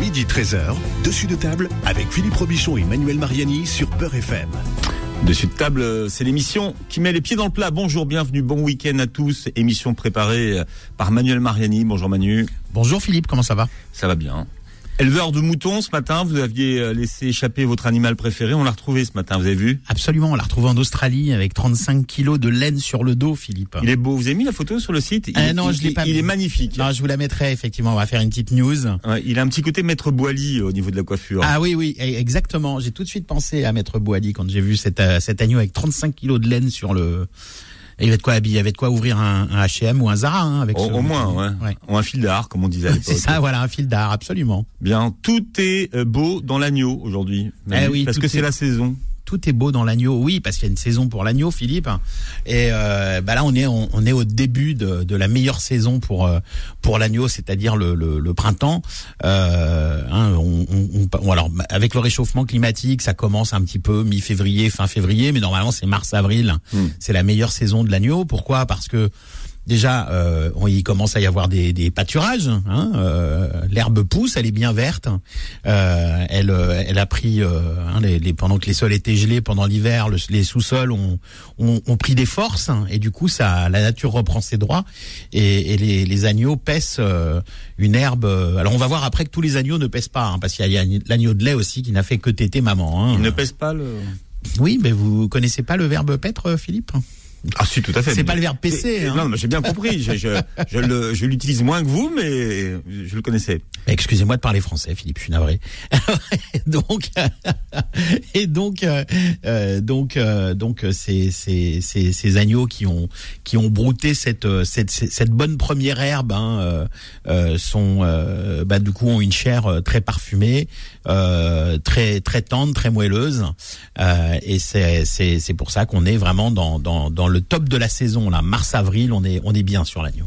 Midi 13h, dessus de table avec Philippe Robichon et Manuel Mariani sur Peur FM. Dessus de table, c'est l'émission qui met les pieds dans le plat. Bonjour, bienvenue, bon week-end à tous. Émission préparée par Manuel Mariani. Bonjour Manu. Bonjour Philippe, comment ça va? Ça va bien. Éleveur de moutons, ce matin, vous aviez euh, laissé échapper votre animal préféré. On l'a retrouvé ce matin, vous avez vu? Absolument, on l'a retrouvé en Australie avec 35 kilos de laine sur le dos, Philippe. Il est beau. Vous avez mis la photo sur le site? Ah non, je l'ai pas Il mis. est magnifique. Non, je vous la mettrai effectivement, on va faire une petite news. Ouais, il a un petit côté maître Boily au niveau de la coiffure. Ah oui, oui, eh, exactement. J'ai tout de suite pensé à Maître Boali quand j'ai vu cet, euh, cet agneau avec 35 kilos de laine sur le... Et il y avait de quoi habiller, il y avait de quoi ouvrir un, un H&M ou un Zara hein, avec au, ce- au moins, ouais. Ouais. Ou un fil d'art, comme on disait à l'époque. C'est ça, voilà, un fil d'art, absolument. Bien, tout est euh, beau dans l'agneau aujourd'hui. Eh oui, parce que c'est est- la saison. Tout est beau dans l'agneau. Oui, parce qu'il y a une saison pour l'agneau, Philippe. Et euh, bah là, on est on, on est au début de, de la meilleure saison pour euh, pour l'agneau, c'est-à-dire le, le, le printemps. Euh, hein, on, on- on- bon, alors avec le réchauffement climatique, ça commence un petit peu mi-février, fin février, mais normalement c'est mars-avril. Hmm. C'est la meilleure saison de l'agneau. Pourquoi? Parce que Déjà, euh, on- il commence à y avoir des, des pâturages. Hein, euh, L'herbe pousse, elle est bien verte. Euh, elle, euh, elle a pris euh, hein, les, les- pendant que les sols étaient gelés pendant l'hiver, le- les sous-sols ont, ont, ont pris des forces hein, et du coup, ça, la nature reprend ses droits et, et les, les agneaux pèsent euh, une herbe. Alors, on va voir après que tous les agneaux ne pèsent pas, hein, parce qu'il y a, il y a l'agneau de lait aussi qui n'a fait que téter maman. Hein. Il ne pèse pas le. Oui, mais vous connaissez pas le verbe paître, Philippe? Ah si, tout à fait. C'est pas le verbe PC. Hein. Non, mais j'ai bien compris. Je, je, je le- je l'utilise moins que vous, mais je le connaissais. Excusez-moi de parler français, Philippe, je suis navré. donc, et donc, euh, euh, donc, euh, donc, ces, ces, ces, ces agneaux qui ont qui ont brouté cette cette, bonne première herbe hein, euh, sont, bah, du coup, ont une chair très parfumée, très très tendre, très moelleuse, et c'est c'est c'est pour ça qu'on est vraiment dans dans dans le top de la saison là, mars avril, on est on est bien sur l'agneau.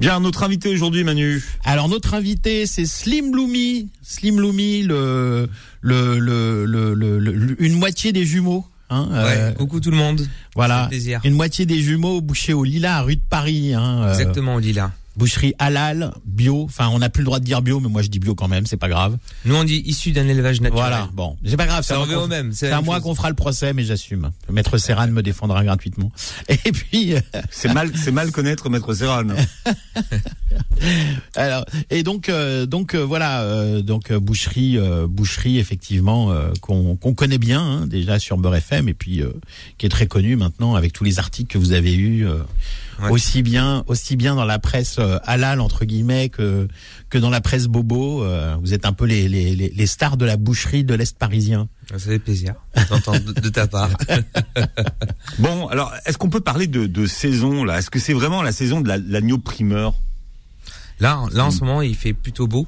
Bien, notre invité aujourd'hui, Manu. Alors notre invité c'est Slim Loomy, Slim Loomy, le, le, le, le, le- le- une moitié des jumeaux. Hein, euh, Ouais, coucou tout le monde. voilà, plaisir. une moitié des jumeaux bouchés au Lilas, rue de Paris. Hein, euh, Exactement, Lila. Boucherie halal, bio. Enfin, on n'a plus le droit de dire bio, mais moi je dis bio quand même, c'est pas grave. Nous on dit issu d'un élevage naturel. Voilà, bon, c'est pas grave. Ça revient au même. C'est à moi qu'on fera le procès, mais j'assume. Maître Serran me défendra gratuitement. Et puis, euh, C'est mal, c'est mal connaître Maître Serran. Alors et donc euh, donc euh, voilà euh, donc euh, boucherie euh, boucherie effectivement euh, qu'on qu'on connaît bien hein, déjà sur Beurre FM et puis euh, qui est très connu maintenant avec tous les articles que vous avez eus euh, Ouais. aussi bien aussi bien dans la presse euh, halal entre guillemets que que dans la presse bobo euh, vous êtes un peu les, les les stars de la boucherie de l'est parisien. Ça fait plaisir d'entendre de, ta part. Bon, alors, est-ce qu'on peut parler de, de saison là? Est-ce que c'est vraiment la saison de la- l'agneau primeur? Là, là en ce moment, il fait plutôt beau.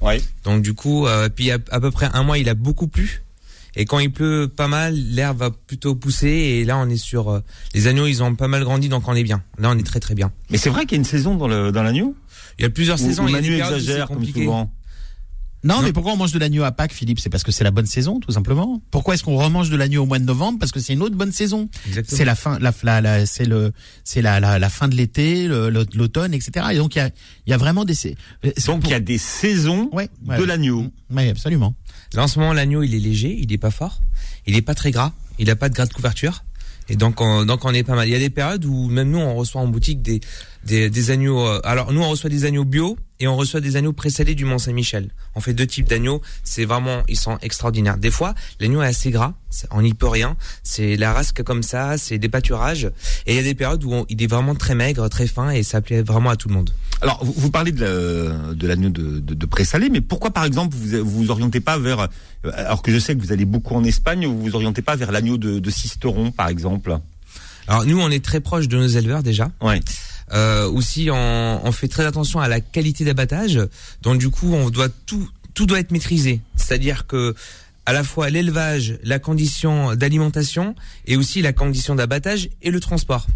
Oui. Donc du coup, euh, puis à, à peu près un mois, il a beaucoup plu. Et quand il pleut pas mal, l'herbe va plutôt pousser. Et là, on est sur euh, les agneaux, ils ont pas mal grandi, donc on est bien. Là, on est très très bien. Mais c'est vrai qu'il y a une saison dans le dans l'agneau? Il y a plusieurs saisons. ou il y a Manu où exagère comme compliqué. souvent. Non, Non. mais pourquoi on mange de l'agneau à Pâques, Philippe? C'est parce que c'est la bonne saison, tout simplement. Pourquoi est-ce qu'on remange de l'agneau au mois de novembre? Parce que c'est une autre bonne saison. Exactement. C'est la fin, la, la, la- c'est le, c'est la, la, la fin de l'été, l'automne, etc. Et donc il y a, il y a vraiment des. c'est- Donc il y a des saisons ouais, de l'agneau. Oui, absolument. Là, en ce moment, l'agneau, il est léger, il est pas fort, il est pas très gras, il a pas de gras de couverture. Et donc, on, donc on est pas mal. Il y a des périodes où même nous, on reçoit en boutique des, des, des agneaux. euh, alors, nous, on reçoit des agneaux bio et on reçoit des agneaux présalés du Mont Saint-Michel. On fait deux types d'agneaux. C'est vraiment, ils sont extraordinaires. Des fois, l'agneau est assez gras, on n'y peut rien. C'est la rasque comme ça, c'est des pâturages. Et il y a des périodes où on- il est vraiment très maigre, très fin et ça plaît vraiment à tout le monde. Alors, vous, vous parlez de la- de l'agneau de, de, de présalé, mais pourquoi, par exemple, vous vous vous orientez pas vers, euh, alors que je sais que vous allez beaucoup en Espagne, vous vous orientez pas vers l'agneau de, de Sisteron, par exemple? Alors, nous, on est très proche de nos éleveurs déjà. Ouais. Euh, aussi, on, on fait très attention à la qualité d'abattage. Donc du coup, on doit tout, tout doit être maîtrisé. C'est-à-dire que à la fois l'élevage, la condition d'alimentation et aussi la condition d'abattage et le transport.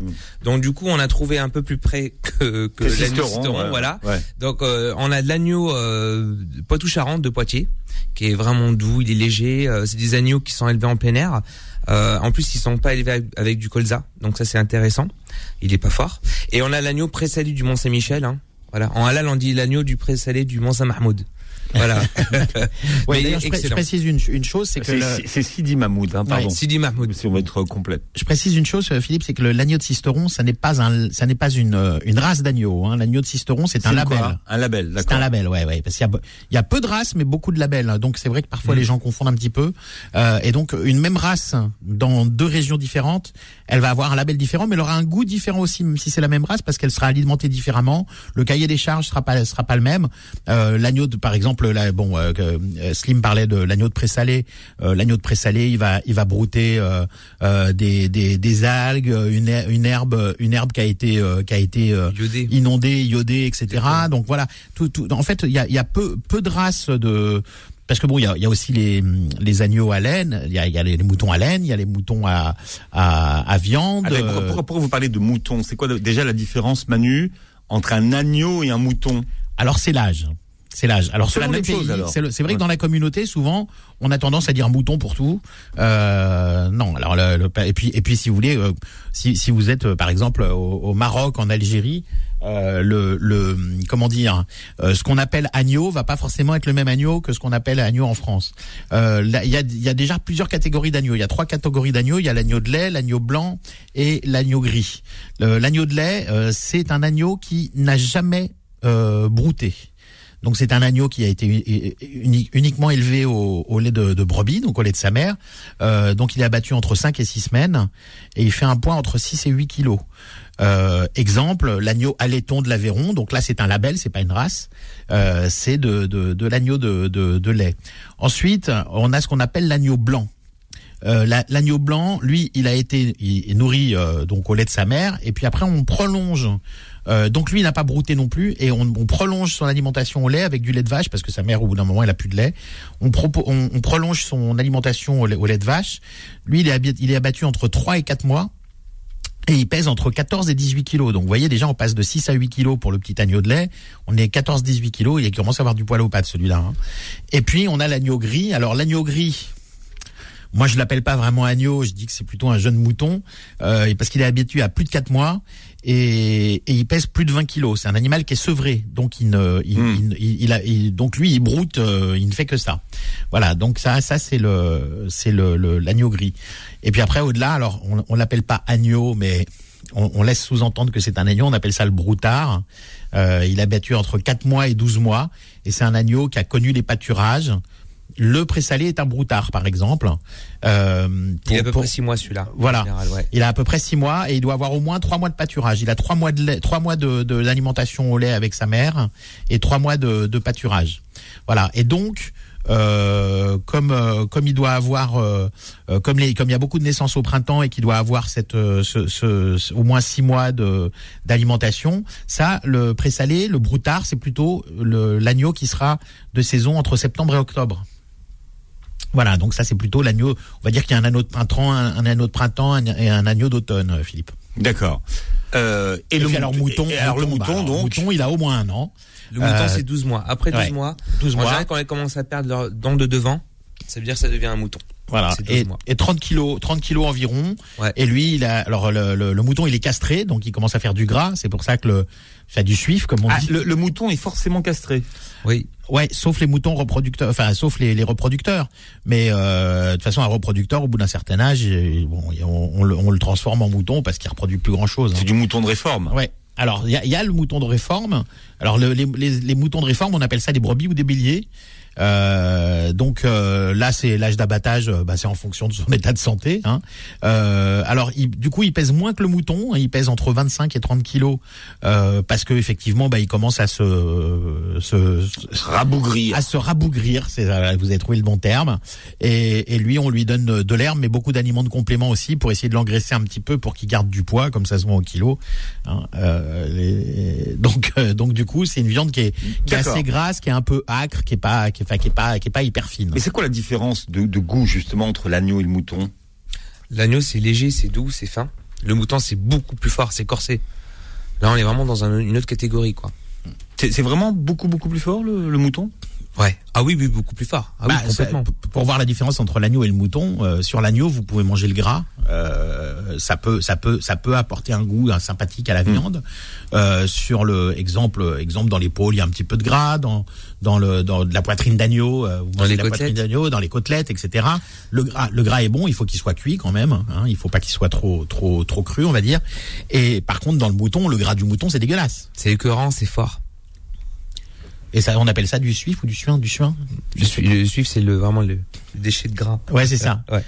Donc du coup, on a trouvé un peu plus près que, que l'agneau voilà. Ouais. Donc euh, on a de l'agneau euh, Poitou-Charentes de Poitiers, qui est vraiment doux, il est léger. euh, c'est des agneaux qui sont élevés en plein air. Euh, en plus, ils sont pas élevés avec, du colza, donc ça c'est intéressant. Il est pas fort. Et on a l'agneau présalé du Mont Saint-Michel. Hein. Voilà. En halal, on dit l'agneau du présalé du Mont Saint-Mahmoud. Voilà. Ouais, d'ailleurs, je, pré- je excellent. précise une, une chose, c'est que C'est le- c'est- c'est Sidi Mahmoud, hein, pardon. Ouais, Sidi Mahmoud. Si on veut être complète. je précise une chose, Philippe, c'est que l'agneau de Sisteron, ça n'est pas un, ça n'est pas une, euh, une race d'agneau. Hein. L'agneau de Sisteron, c'est un C'est label. quoi? Un label, C'est d'accord. un label, ouais, ouais. Parce qu'il y a, il y a peu de races, mais beaucoup de labels. hein. Donc c'est vrai que parfois Mm. les gens confondent un petit peu. Euh, et donc une même race dans deux régions différentes, elle va avoir un label différent, mais elle aura un goût différent aussi, même si c'est la même race, parce qu'elle sera alimentée différemment. Le cahier des charges sera pas sera pas le même. Euh, l'agneau, de, par exemple, là, bon, euh, euh, Slim parlait de l'agneau de présalé. Euh, l'agneau de présalé, il va il va brouter euh, des, des des algues, une her- une herbe une herbe qui a été qui a été euh, Iodé. inondé, iodé, etc. Donc voilà, tout, tout, en fait, il y a, il y a peu, peu de races de parce que bon, il y a, il y a aussi les, les agneaux à laine, il y a, il y a les, moutons à laine, il y a les moutons à, à, à viande. Attends, pourquoi, pourquoi- pourquoi vous parlez de mouton C'est quoi déjà la différence, Manu, entre un agneau et un mouton? Alors c'est l'âge. C'est l'âge. Alors C'est la même chose, c'est vrai Ouais. que dans la communauté, souvent, on a tendance à dire mouton pour tout. Euh, non, alors le, le- et puis et puis si vous voulez, euh, si, si vous êtes euh, par exemple au, au Maroc, en Algérie, euh, le, le comment dire, euh, ce qu'on appelle agneau va pas forcément être le même agneau que ce qu'on appelle agneau en France. Euh, Il y, a, y a déjà plusieurs catégories d'agneaux. Il y a trois catégories d'agneaux. Il y a l'agneau de lait, l'agneau blanc et l'agneau gris. L'agneau de lait, euh, c'est un agneau qui n'a jamais euh, brouté. Donc c'est un agneau qui a été uni- uni- uniquement élevé au, lait de, brebis, donc au lait de sa mère. Euh, donc il est abattu entre 5 et 6 semaines et il fait un poids entre 6 et 8 kilos. Euh, exemple, l'agneau allaiton de l'Aveyron, donc là c'est un label, c'est pas une race, euh, c'est de, l'agneau de, lait. Ensuite, on a ce qu'on appelle l'agneau blanc. Euh, la- l'agneau blanc, lui, il a été est nourri euh, donc au lait de sa mère, et puis après on prolonge. Euh, donc lui, il n'a pas brouté non plus, et on, on prolonge son alimentation au lait avec du lait de vache parce que sa mère, au bout d'un moment, elle a plus de lait. On, on, on prolonge son alimentation au lait, de vache. Lui, il est, il est abattu entre 3 et 4 mois. Et il pèse entre 14 et 18 kilos. Donc, vous voyez, déjà, on passe de 6 à 8 kilos pour le petit agneau de lait. On est 14-18 kilos. Il commence à avoir du poil aux pattes, celui-là. hein. Et puis, on a l'agneau gris. Alors, l'agneau gris, moi, je l'appelle pas vraiment agneau. Je dis que c'est plutôt un jeune mouton, euh, parce qu'il est habitué à plus de 4 mois et, et il pèse plus de 20 kilos. C'est un animal qui est sevré, donc il ne, il, Hmm. il- il a, il- donc lui, il broute, euh, il ne fait que ça. Voilà. Donc ça, ça c'est le, c'est le, le- l'agneau gris. Et puis après, au-delà, alors on, on l'appelle pas agneau, mais on, on laisse sous-entendre que c'est un agneau. On appelle ça le broutard. Euh, il a battu entre 4 mois et 12 mois, et c'est un agneau qui a connu les pâturages. Le présalé est un broutard, par exemple. Euh, Il a à peu pour- près 6 mois celui-là. Voilà. général, ouais. il a à peu près six mois et il doit avoir au moins trois mois de pâturage. Il a trois mois de lait, trois mois de, de l'alimentation au lait avec sa mère et trois mois de, de pâturage. Voilà. Et donc, euh, comme euh, comme il doit avoir, euh, euh, comme les comme il y a beaucoup de naissances au printemps et qu'il doit avoir cette euh, ce, ce- ce- au moins six mois de d'alimentation, ça le présalé, le broutard, c'est plutôt l'agneau qui sera de saison entre septembre et octobre. Voilà, donc ça c'est plutôt l'agneau. On va dire qu'il y a un anneau de printemps, un, un anneau de printemps et un agneau d'automne, euh, Philippe. D'accord. Euh, et, Et, le alors mouton, et alors le bah, mouton alors, donc. mouton, il a au moins un an. Le mouton, Euh, c'est 12 mois. Après 12 ouais. mois, 12 en mois. général, quand elle commence à perdre leur dent de devant, ça veut dire que ça devient un mouton. Voilà. C'est 12 Et, et 30 kilos, 30 kilos environ. Ouais. Et lui, il a, alors le, le- le mouton, il est castré, donc il commence à faire du gras. C'est pour ça que le, fait du suif, comme on Ah, dit. le, le mouton est forcément castré. Oui. Ouais, sauf les moutons reproducteurs, enfin sauf les, les reproducteurs. Mais euh, de toute façon, un reproducteur, au bout d'un certain âge, bon, on, on le, on le transforme en mouton parce qu'il reproduit plus grand chose. C'est du mouton de réforme. Ouais. Alors, il y a, il y a le mouton de réforme. Alors, le- les, les- les moutons de réforme, on appelle ça des brebis ou des béliers. Euh, donc euh, là, c'est l'âge d'abattage, euh, bah, c'est en fonction de son état de santé. Hein. Euh, alors, il- du coup, il pèse moins que le mouton. hein. il pèse entre 25 et 30 kilos euh, parce que effectivement, bah, il commence à se, se, se- Rabougrir. à se rabougrir, c'est vous avez trouvé le bon terme. Et, et lui, on lui donne de l'herbe, mais beaucoup d'aliments de complément aussi pour essayer de l'engraisser un petit peu pour qu'il garde du poids, comme ça se vend au kilo. Hein, euh, les- donc, donc du coup, c'est une viande qui est, qui est assez grasse, qui est un peu âcre, qui est pas, qui est, enfin, qui est pas, qui est pas hyper fine. Mais c'est quoi la différence de, de goût justement entre l'agneau et le mouton? L'agneau, c'est léger, c'est doux, c'est fin. Le mouton, c'est beaucoup plus fort, c'est corsé. Là, on est vraiment dans un- une autre catégorie, quoi. C'est c'est vraiment beaucoup beaucoup plus fort le, le mouton? Ouais. Ah oui, oui, beaucoup plus fort. Ah oui, Bah, complètement. ça- pour voir la différence entre l'agneau et le mouton, euh, sur l'agneau, vous pouvez manger le gras. euh, ça peut, ça peut, ça peut apporter un goût un sympathique à la viande. Euh, sur le exemple, exemple dans l'épaule, il y a un petit peu de gras. Dans dans le dans de la poitrine d'agneau, vous mangez les la poitrine d'agneau, dans les côtelettes, etc. Le gras, le gras est bon. Il faut qu'il soit cuit quand même. Hein, il faut pas qu'il soit trop trop trop cru, on va dire. Et par contre, dans le mouton, le gras du mouton, c'est dégueulasse. C'est écœurant, c'est fort. Et ça, on appelle ça du suif ou du suin, du suin? Le, su- le suif, c'est le vraiment le, le déchet de gras. Ouais, c'est ça. Ouais.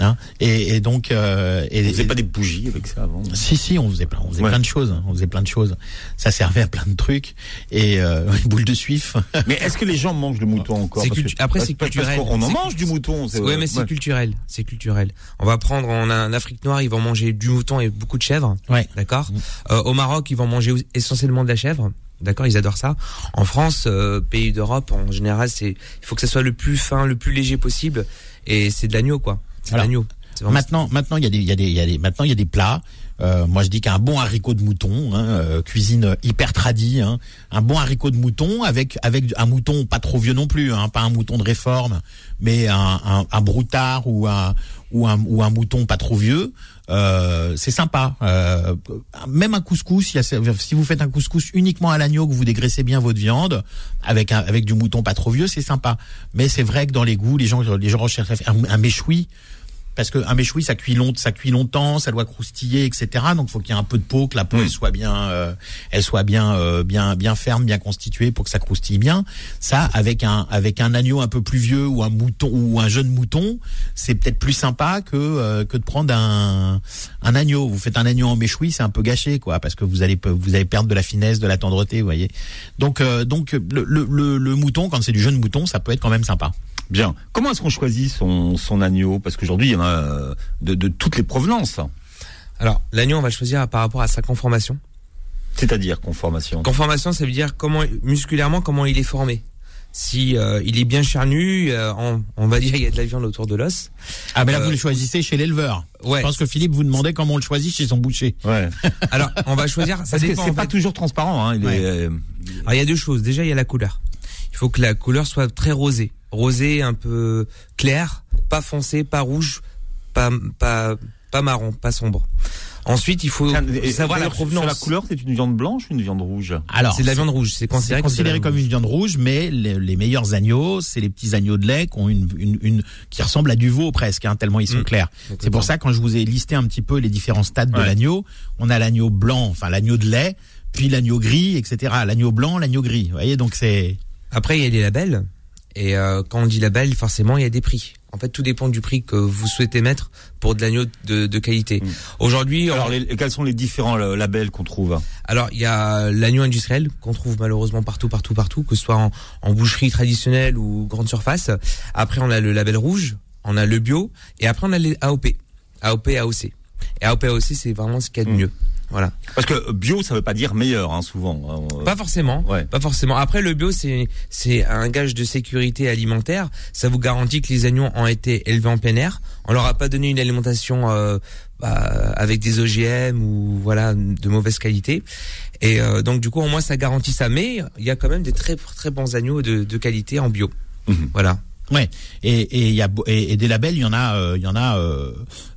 Hein? Et, et donc, euh, et, Vous faisait et- pas des bougies avec ça avant? Si si, on faisait plein, on faisait Ouais. plein de choses, hein. on faisait plein de choses. Ça servait à plein de trucs et euh, une boule de suif. Mais est-ce que les gens mangent le mouton encore? C'est Parce que- après, c'est parce culturel. qu'on en mange du mouton. c'est- Ouais, mais c'est ouais. culturel. C'est culturel. On va prendre en, en Afrique noire, ils vont manger du mouton et beaucoup de chèvres. Ouais. D'accord? Euh, au Maroc, ils vont manger essentiellement de la chèvre. D'accord, ils adorent ça. En France, euh, pays d'Europe, en général, c'est il faut que ça soit le plus fin, le plus léger possible, et c'est de l'agneau, quoi. C'est de l'agneau. Maintenant, maintenant il y a des, il y a des, il y a des, maintenant il y a des plats. Euh, moi, je dis qu'un bon haricot de mouton, hein, euh, cuisine hyper tradie, hein, un bon haricot de mouton avec avec un mouton pas trop vieux non plus, hein, pas un mouton de réforme, mais un, un, un broutard ou un ou un ou un mouton pas trop vieux. Euh, c'est sympa. Euh, même un couscous, a- si vous faites un couscous uniquement à l'agneau, que vous dégraissez bien votre viande avec un, avec du mouton pas trop vieux, c'est sympa. Mais c'est vrai que dans les goûts, les gens les gens recherchent un, un méchoui parce que un méchoui ça cuit long, ça cuit longtemps, ça doit croustiller, etc. Donc faut qu'il y ait un peu de peau, que la peau elle soit bien, euh, elle soit bien, euh, bien, bien ferme, bien constituée pour que ça croustille bien. Ça avec un avec un agneau un peu plus vieux ou un mouton ou un jeune mouton, c'est peut-être plus sympa que euh, que de prendre un un agneau. Vous faites un agneau en méchoui, c'est un peu gâché quoi, parce que vous allez vous allez perdre de la finesse, de la tendreté, vous voyez. Donc euh, donc le, le, le, le mouton quand c'est du jeune mouton, ça peut être quand même sympa. Bien. Comment est-ce qu'on choisit son, son agneau? Parce qu'aujourd'hui, il y en a euh, de, de toutes les provenances. Alors, l'agneau, on va le choisir par rapport à sa conformation. C'est-à-dire conformation. Conformation, ça veut dire comment musculairement comment il est formé. Si euh, il est bien charnu, euh, on, on va dire il y a de la viande autour de l'os. Ah ben là Euh, vous le choisissez chez l'éleveur. Ouais. Je pense que Philippe vous demandait comment on le choisit chez son boucher. Ouais. Alors, on va choisir. Ça Parce que dépend. c'est en pas fait. toujours transparent. Hein. Il Ouais. est, euh, Alors, il y a deux choses. Déjà, il y a la couleur. Il faut que la couleur soit très rosée, rosée un peu claire, pas foncé, pas rouge, pas pas pas marron, pas sombre. Ensuite, il faut et savoir la sur provenance. la couleur, c'est une viande blanche ou une viande rouge Alors C'est de la viande rouge. C'est c'est considéré, considéré comme une viande rouge, mais les, les meilleurs agneaux, c'est les petits agneaux de lait qui ont une, une, une qui ressemblent à du veau presque, hein, tellement ils sont Mm. clairs. C'est pour ça quand je vous ai listé un petit peu les différents stades de l'agneau, on a l'agneau blanc, enfin l'agneau de lait, puis l'agneau gris, etc. L'agneau blanc, l'agneau gris. Vous voyez, donc c'est Après, il y a les labels. Et euh, quand on dit label, forcément, il y a des prix. En fait, tout dépend du prix que vous souhaitez mettre pour de l'agneau de, de qualité. Mm. Aujourd'hui, Alors, on- les- quels sont les différents labels qu'on trouve Alors il y a l'agneau industriel qu'on trouve malheureusement partout, partout, partout, que ce soit en, en boucherie traditionnelle ou grande surface. Après on a le label rouge, on a le bio, et après on a les AOP, AOP, AOC. Et AOP, AOC c'est vraiment ce qu'il y a de Mm. mieux. Voilà. Parce que bio, ça veut pas dire meilleur, hein, souvent. hein. Pas forcément. Ouais. Pas forcément. Après le bio c'est c'est un gage de sécurité alimentaire. Ça vous garantit que les agneaux ont été élevés en plein air. On leur a pas donné une alimentation euh, bah, avec des OGM ou voilà de mauvaise qualité. Et euh, donc du coup au moins ça garantit ça. Mais il y a quand même des très très bons agneaux de, de qualité en bio. Mhm. Voilà. Ouais, et et il y a et, et des labels, il y en a, euh, il y en a euh,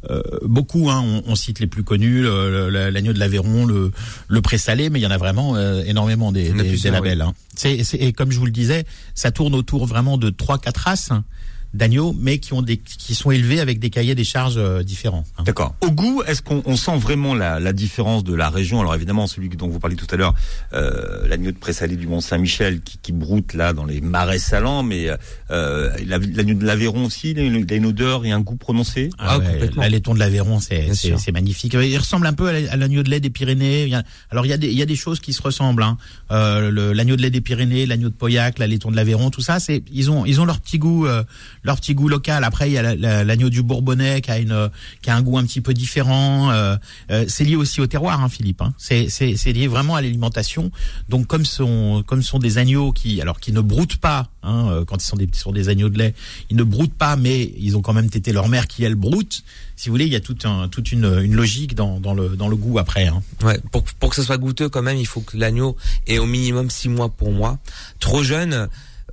euh, beaucoup. Hein. On, on cite les plus connus, l'agneau de l'Aveyron, le le présalé, mais il y en a vraiment euh, énormément des, des, labels. Hein. C'est c'est- et comme je vous le disais, ça tourne autour vraiment de trois quatre races hein, d'agneaux, mais qui ont des qui sont élevés avec des cahiers des charges euh, différents. hein. D'accord. Au goût, est-ce qu'on on sent vraiment la, la différence de la région? Alors évidemment, celui dont vous parliez tout à l'heure, euh, l'agneau de présalé du Mont Saint-Michel qui, qui broute là dans les marais salants, mais euh, la- l'agneau de l'Aveyron aussi, il a une, il a une odeur et un goût prononcé? Ah, Ah, ouais, complètement. la laiton de l'Aveyron, c'est c'est magnifique. Il ressemble un peu à la- à l'agneau de lait des Pyrénées. Il y a- alors il y a des il y a des choses qui se ressemblent. Hein. Euh, le- l'agneau de lait des Pyrénées, l'agneau de Pauillac, la laiton de l'Aveyron, tout ça, c'est ils ont ils ont leur petit goût euh, leur petit goût local. Après il y a la- la- l'agneau du Bourbonnais qui a une qui a un goût un petit peu différent. Euh, euh, c'est lié aussi au terroir, hein, Philippe. Hein. C'est c'est lié vraiment à l'alimentation. Donc comme sont comme sont des agneaux qui alors qui ne broutent pas hein, euh, quand ils sont des sont des agneaux de lait, ils ne broutent pas, mais ils ont quand même tété leur mère qui elle broute. Si vous voulez, il y a toute un, toute une, une logique dans, dans le dans le goût après. Hein. Ouais, pour, pour que ça soit goûteux quand même, il faut que l'agneau ait au minimum six mois pour moi. Trop jeune,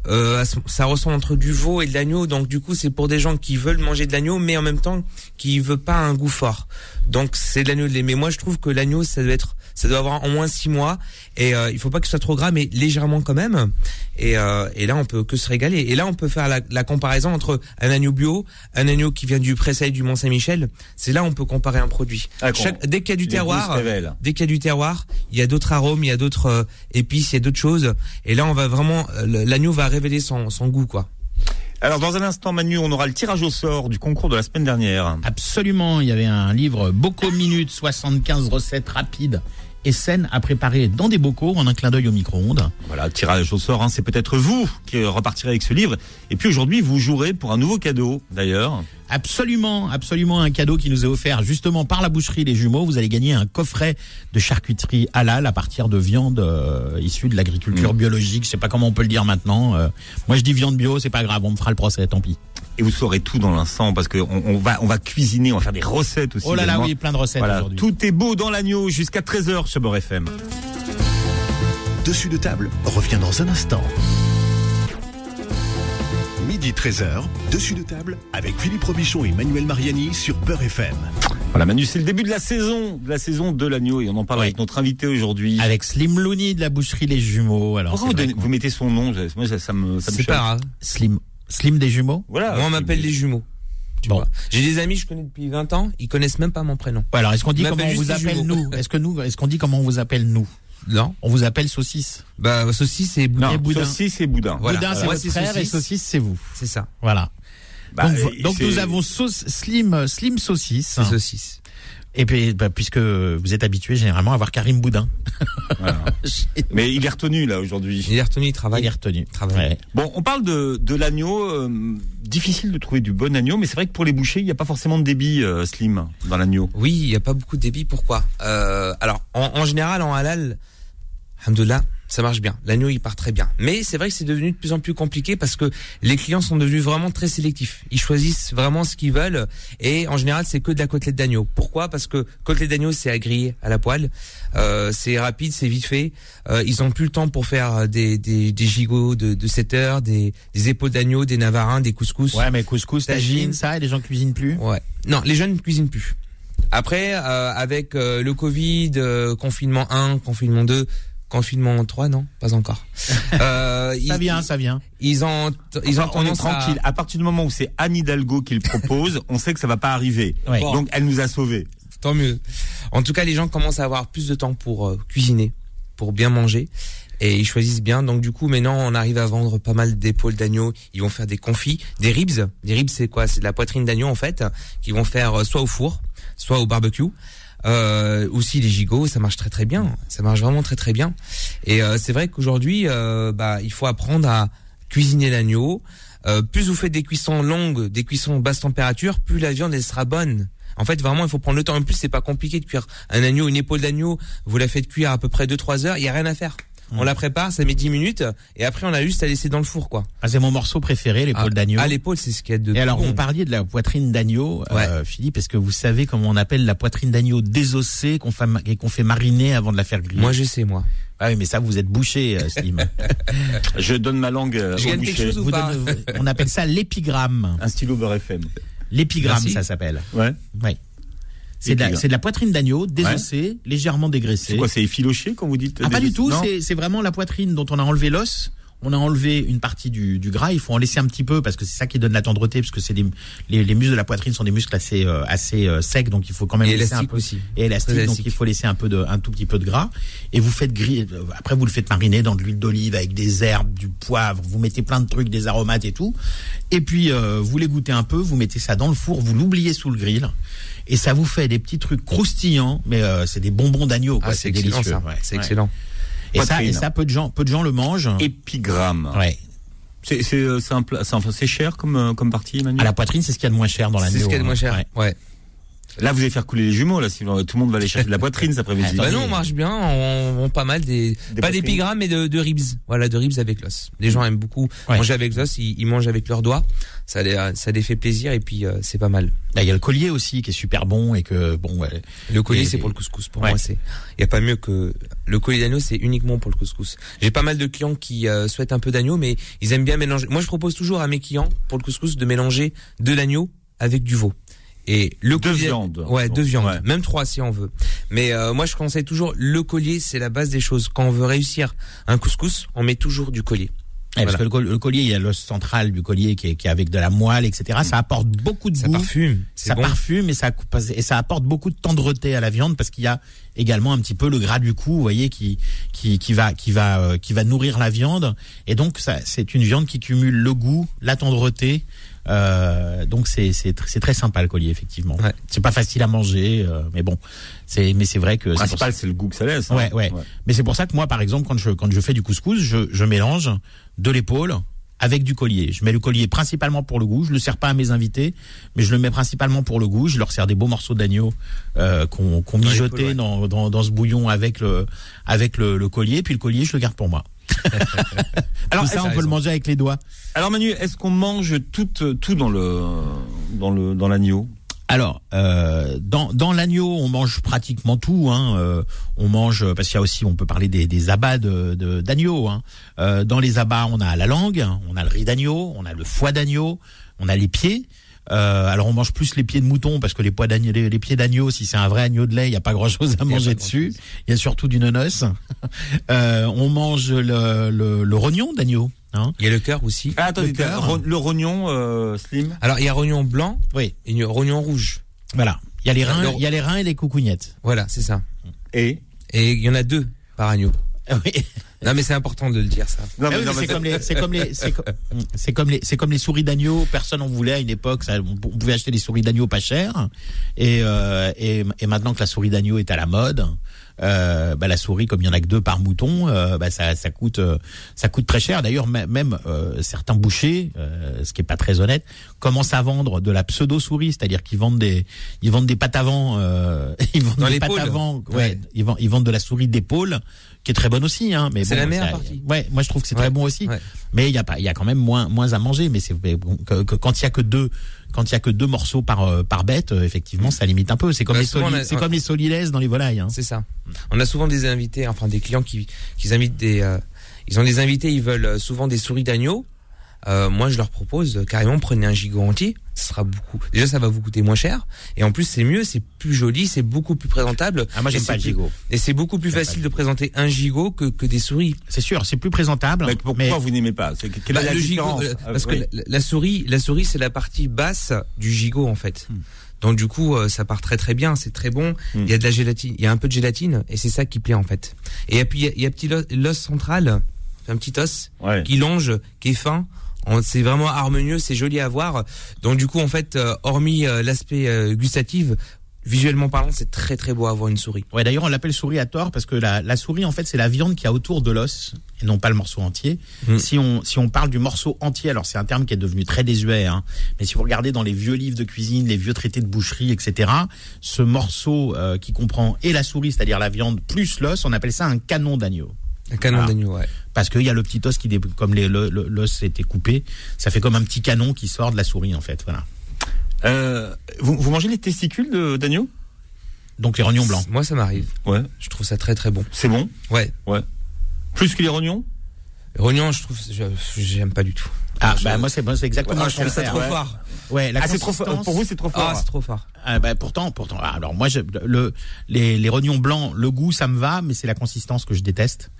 euh, ça ressemble entre du veau et de l'agneau. Donc du coup, c'est pour des gens qui veulent manger de l'agneau, mais en même temps qui veut pas un goût fort. Donc c'est de l'agneau de lait. Mais moi, je trouve que l'agneau, ça doit être, ça doit avoir au moins six mois. Et euh, il faut pas que ce soit trop gras, mais légèrement quand même. Et, euh, et là, on peut que se régaler. Et là, on peut faire la, la comparaison entre un agneau bio, un agneau qui vient du Pressailles du Mont Saint-Michel. C'est là on peut comparer un produit. Ah, Chaque- dès qu'il y a du terroir, dès qu'il y a du terroir, il y a d'autres arômes, il y a d'autres euh, épices, il y a d'autres choses. Et là, on va vraiment, euh, l'agneau va révéler son, son goût, quoi. Alors dans un instant, Manu, on aura le tirage au sort du concours de la semaine dernière. Absolument, il y avait un livre Bocaux Minutes, 75 recettes rapides et saines à préparer dans des bocaux en un clin d'œil au micro-ondes. Voilà, tirage au sort, hein, c'est peut-être vous qui repartirez avec ce livre. Et puis aujourd'hui, vous jouerez pour un nouveau cadeau, d'ailleurs. Absolument, absolument un cadeau qui nous est offert justement par la boucherie Les Jumeaux. Vous allez gagner un coffret de charcuterie halal à partir de viande euh, issue de l'agriculture Mm. biologique. Je sais pas comment on peut le dire maintenant. Euh, moi, je dis viande bio, c'est pas grave, on me fera le procès, tant pis. Et vous saurez tout dans l'instant parce que on, on va on va cuisiner, on va faire des recettes aussi. Oh là là, oui, plein de recettes Voilà, aujourd'hui. tout est beau dans l'agneau jusqu'à 13h sur Beurre FM. Dessus de table revient dans un instant. Midi 13h, dessus de table avec Philippe Robichon et Manuel Mariani sur Beurre FM. Voilà Manu, c'est le début de la saison, de la saison de l'agneau et on en parle Oui. avec notre invité aujourd'hui. Avec Slim Looney de la boucherie Les Jumeaux. Alors, Pourquoi vous, mettez son nom Moi ça, ça me ça me pas grave. Slim, Slim des Jumeaux. Voilà. Moi, on m'appelle les jumeaux. Bon. J'ai des amis que je connais depuis 20 ans, ils connaissent même pas mon prénom. Alors, est-ce qu'on dit comment on vous appelle nous? Est-ce que nous, est-ce qu'on dit comment on vous appelle nous? Non. On vous appelle saucisse. Bah, saucisse et boudin. Non, Et boudin. saucisse et boudin. Voilà. Boudin, c'est votre frère et saucisse. c'est vous. C'est ça. Voilà. Bah, donc, et donc c'est- nous avons sauce Slim, Slim saucisse. Saucisse. Et puis, bah, puisque vous êtes habitué généralement à voir Karim Boudin, Voilà. Mais il est retenu là aujourd'hui. Il est retenu, il il travaille. est retenu. Travaille. Ouais. Bon, on parle de, de l'agneau. euh, difficile de trouver du bon agneau, mais c'est vrai que pour les bouchers, il n'y a pas forcément de débit euh, slim dans l'agneau. Oui, il n'y a pas beaucoup de débit. Pourquoi? Euh, Alors, en, en général, en halal, alhamdoulilah, ça marche bien. L'agneau, il part très bien. Mais c'est vrai que c'est devenu de plus en plus compliqué parce que les clients sont devenus vraiment très sélectifs. Ils choisissent vraiment ce qu'ils veulent et en général, c'est que de la côtelette d'agneau. Pourquoi? Parce que côtelette d'agneau, c'est à griller à la poêle. Euh, c'est rapide, c'est vite fait. Euh, ils ont plus le temps pour faire des, des, des gigots de, de 7 heures, des, des épaules d'agneau, des navarins, des couscous. Ouais, mais couscous, tagine, ça, et les gens cuisinent plus. Ouais. Non, les jeunes ne cuisinent plus. Après, euh, avec euh, le Covid, euh, confinement 1, confinement 2, confinement 3, non, pas encore. Euh, Ça ils, vient, ça vient. Ils ont, ils ont Enfin, on est à- tranquille. À... partir du moment où c'est Anne Hidalgo qui le propose, on sait que ça va pas arriver. Ouais. Bon. Donc elle nous a sauvés. Tant mieux. En tout cas, les gens commencent à avoir plus de temps pour euh, cuisiner, pour bien manger. Et ils choisissent bien. Donc du coup, maintenant, on arrive à vendre pas mal d'épaules d'agneau. Ils vont faire des confits, des ribs. Des ribs, c'est quoi? C'est de la poitrine d'agneau en fait, qu'ils vont faire euh, soit au four, soit au barbecue. Euh, aussi les gigots, ça marche très très bien. Ça marche vraiment très très bien. Et euh, c'est vrai qu'aujourd'hui, euh, bah, il faut apprendre à cuisiner l'agneau. Euh, plus vous faites des cuissons longues, des cuissons basse température, plus la viande elle sera bonne. En fait, vraiment, il faut prendre le temps. En plus, c'est pas compliqué de cuire un agneau, une épaule d'agneau. Vous la faites cuire à peu près 2-3 heures. Il y a rien à faire. On la prépare, ça met 10 minutes, et après on a juste à laisser dans le four, quoi. Ah, c'est mon morceau préféré, l'épaule d'agneau. Ah, l'épaule, c'est ce qu'il y a de Et alors, plus vous bon. parliez de la poitrine d'agneau, euh, Philippe. Est-ce que vous savez comment on appelle la poitrine d'agneau désossée qu'on fait, et qu'on fait mariner avant de la faire griller? Moi, je sais, moi. Ah oui, mais ça, vous êtes bouché, euh, Slim. Je donne ma langue euh, Je au boucher. chose ou Vous pas donnez- on appelle ça l'épigramme. Un stylo beurre FM. L'épigramme, Merci. ça s'appelle. Ouais. Oui. C'est de, de la poitrine d'agneau désossée, légèrement dégraissée. C'est quoi C'est effiloché quand vous dites Ah, pas du tout, c'est vraiment la poitrine dont on a enlevé l'os. On a enlevé une partie du, du gras. Il faut en laisser un petit peu parce que c'est ça qui donne la tendreté, parce que c'est les, les muscles de la poitrine sont des muscles assez euh, assez euh, secs, donc il faut quand même Et laisser un élastique peu aussi. et élastique, donc il faut laisser un peu de un tout petit peu de gras. Et vous faites griller. euh, Après vous le faites mariner dans de l'huile d'olive avec des herbes, du poivre. Vous mettez plein de trucs, des aromates et tout. Et puis euh, vous les goûtez un peu. Vous mettez ça dans le four. Vous l'oubliez sous le grill. Et ça vous fait des petits trucs croustillants, mais euh, c'est des bonbons d'agneau. Ah, c'est excellent, délicieux. Ouais, C'est excellent. Et ça, et ça, peu de gens, peu de gens le mangent. Épigramme. Ouais. C'est c'est euh, c'est cher comme euh, comme partie, Emmanuel. À la poitrine, c'est ce qu'il y a de moins cher dans la C'est ce qu'il y a de moins cher. Ouais. Là, vous allez faire couler les jumeaux, là, sinon tout le monde va aller chercher de la poitrine cet après-midi. Bah non, on marche bien, on, on pas mal des, Des pas d'épigrammes mais de, de ribs. Voilà, de ribs avec l'os. Les gens aiment beaucoup Ouais. manger avec l'os, ils, ils mangent avec leurs doigts. Ça les, ça les fait plaisir et puis euh, c'est pas mal. Là, il y a le collier aussi qui est super bon et que bon. ouais. Le collier, c'est pour le couscous. Pour Ouais. moi, c'est. Il y a pas mieux que le collier d'agneau, c'est uniquement pour le couscous. J'ai pas mal de clients qui euh, souhaitent un peu d'agneau, mais ils aiment bien mélanger. Moi, je propose toujours à mes clients pour le couscous de mélanger de l'agneau avec du veau. Et le Deux collier- viandes. Ouais, deux viandes. Ouais. Même trois si on veut. Mais euh, moi, je conseille toujours le collier, c'est la base des choses. Quand on veut réussir un couscous, on met toujours du collier. Ouais, Parce que le, col- le collier, il y a l'os central du collier qui est, qui est avec de la moelle, etc. Ça apporte beaucoup de Ça goût. parfume. Ça bon. parfume et ça et ça apporte beaucoup de tendreté à la viande parce qu'il y a également un petit peu le gras du cou, vous voyez, qui qui qui va qui va euh, qui va nourrir la viande et donc ça c'est une viande qui cumule le goût, la tendreté. Euh, donc c'est c'est tr- c'est très sympa le collier effectivement. Ouais. C'est pas facile à manger, euh, mais bon, c'est mais c'est vrai que Le principal, c'est le goût que ça laisse. hein. Ouais, ouais. Mais c'est pour ça que moi, par exemple, quand je quand je fais du couscous, je, je mélange de l'épaule avec du collier. Je mets le collier principalement pour le goût. Je le sers pas à mes invités, mais je le mets principalement pour le goût. Je leur sers des beaux morceaux d'agneau euh, qu'on qu'on Dans mijotait ouais. dans, dans dans ce bouillon avec le avec le, le collier. Puis le collier, je le garde pour moi. Alors, Tout ça, on peut le manger avec les doigts. alors Manu, est-ce qu'on mange tout, euh, tout dans le, dans le, dans l'agneau? Alors, euh, dans, dans l'agneau, on mange pratiquement tout. Hein. Euh, on mange parce qu'il y a aussi, on peut parler des, des abats de de- d'agneau. hein. Euh, dans les abats, on a la langue, on a le riz d'agneau, on a le foie d'agneau, on a les pieds. Euh, alors on mange plus les pieds de mouton parce que les, poids d'agneau, les, les pieds d'agneau, si c'est un vrai agneau de lait, il n'y a pas grand-chose à manger dessus. Il y a surtout du nonos. euh, on mange le, le, le rognon d'agneau. Hein. Il y a le cœur aussi. Ah, attendez, Le cœur. le rognon euh, slim. Alors, il y a rognon blanc Oui, et il y a rognon rouge. voilà. Il y a les reins, Le- il y a les reins et les coucougnettes. Voilà, c'est ça. Et? Et il y en a deux par agneau. Oui. Non, mais c'est important de le dire, ça. non, Ah oui, c'est comme les, c'est comme les, c'est co- c'est comme les, c'est comme les souris d'agneau. Personne en voulait à une époque. Ça, on pouvait acheter des souris d'agneau pas chères. Et, euh, et, et maintenant que la souris d'agneau est à la mode, euh, bah, la souris, comme il y en a que deux par mouton, euh, bah, ça, ça coûte, euh, ça coûte très cher. D'ailleurs, mê- même euh, certains bouchers, euh, ce qui est pas très honnête, commencent à vendre de la pseudo souris, c'est-à-dire qu'ils vendent des, ils vendent des pâtes avant, euh, ils vendent Dans des pâtes l'épaule. avant, ouais, Ouais. ils vendent, ils vendent de la souris d'épaule qui est très bonne aussi, hein. Mais C'est bon, la meilleure partie. Ouais, moi je trouve que c'est Ouais. très bon aussi. Ouais. Mais il y a pas, il y a quand même moins, moins à manger. Mais c'est bon, que- que- quand il y a que deux, quand il y a que deux morceaux par euh, par bête, euh, effectivement, ça limite un peu. C'est comme Bah, soli- c'est comme les solilaises dans les volailles. Hein. C'est ça. On a souvent des invités, enfin des clients qui, qui invitent des, euh, ils ont des invités, ils veulent euh, souvent des souris d'agneau. Euh, moi, je leur propose euh, carrément prenez un gigot entier. Ce sera beaucoup. Déjà, ça va vous coûter moins cher, et en plus, c'est mieux, c'est plus joli, c'est beaucoup plus présentable. Ah moi Et j'aime c'est pas le gigot. Et c'est beaucoup plus facile de présenter un gigot que, que des souris. C'est sûr, c'est plus présentable. mais pourquoi mais vous n'aimez pas? C'est- Quelle Bah, est la le gigot, euh, Ah, parce oui. que la, la souris, la souris, c'est la partie basse du gigot en fait. Donc du coup, euh, ça part très très bien, c'est très bon. Hmm. Il y a de la gélatine, il y a un peu de gélatine et c'est ça qui plaît en fait. Et puis il y a, il y a petit l'os l'os central, un petit os Ouais. qui longe, qui est fin. C'est vraiment harmonieux, c'est joli à voir. Donc du coup, en fait, euh, hormis euh, l'aspect euh, gustatif, visuellement parlant, c'est très très beau à voir une souris. Ouais, d'ailleurs, on l'appelle souris à tort parce que la, la souris, en fait, c'est la viande qui a autour de l'os et non pas le morceau entier. Mm. Si on si on parle du morceau entier, alors c'est un terme qui est devenu très désuet, hein, mais si vous regardez dans les vieux livres de cuisine, les vieux traités de boucherie, etc., ce morceau euh, qui comprend et la souris, c'est-à-dire la viande plus l'os, on appelle ça un canon d'agneau. Un canon d'agneau, ouais. Parce qu'il y a le petit os qui, dé- comme les- le- le- l'os était coupé, ça fait comme un petit canon qui sort de la souris, en fait. Voilà. Euh, vous, vous mangez les testicules d'agneau? Donc les rognons blancs. Moi, ça m'arrive. Ouais. Je trouve ça très très bon. C'est bon? Ouais. Plus que les rognons? Rognon, je trouve, je- j'aime pas du tout. Ah, Je- bah moi c'est moi, c'est exactement Ah, ce je trouve ça trop ouais. fort. Ouais, la Ah, c'est trop fort. consistance- Pour vous, c'est trop fort. Ah, c'est trop fort. Ah, bah, pourtant, pourtant. ah, Alors moi, je, le, les, les rognons blancs, le goût, ça me va, mais c'est la consistance que je déteste.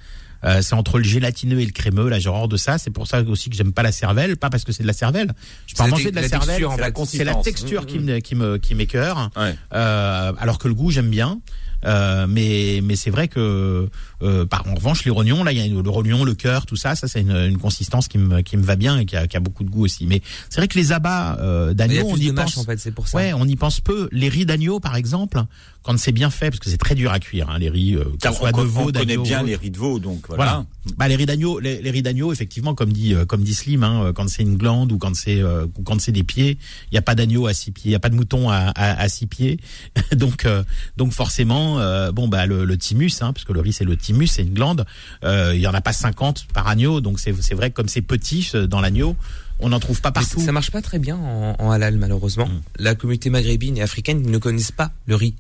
Euh, c'est entre le gélatineux et le crémeux, là j'ai horreur de ça. C'est pour ça aussi que j'aime pas la cervelle, pas parce que c'est de la cervelle. Je peux C'est en la manger de la, la cervelle, c'est la, la texture Mmh, qui me qui me qui m'écœure. Ouais. Euh, alors que le goût j'aime bien. Euh, mais mais c'est vrai que euh, par en revanche les rognons là il y a le rognon, le cœur, tout ça, ça c'est une, une consistance qui me qui me va bien et qui a, qui a beaucoup de goût aussi. Mais c'est vrai que les abats euh, d'agneau on y mâche, pense. en fait, c'est pour ça. Ouais, on y pense peu. Les riz d'agneau par exemple, quand c'est bien fait parce que c'est très dur à cuire hein, les riz euh, Car soit on, de on veau, connaît d'agneau, bien veau. les riz de veau, donc voilà. Voilà. Bah les riz d'agneau, les, les riz d'agneau, effectivement, comme dit euh, comme dit Slim, hein, euh, quand c'est une glande ou quand c'est euh, ou quand c'est des pieds, il y a pas d'agneau à six pieds, il y a pas de mouton à, à, à six pieds, donc euh, donc forcément, euh, bon bah le, le thymus, hein, parce que le riz c'est le thymus, c'est une glande, euh, il y en a pas 50 par agneau, donc c'est c'est vrai que comme c'est petit euh, dans l'agneau, on n'en trouve pas partout. ça marche pas très bien en, en halal malheureusement. Mm. La communauté maghrébine et africaine ne connaissent pas le riz.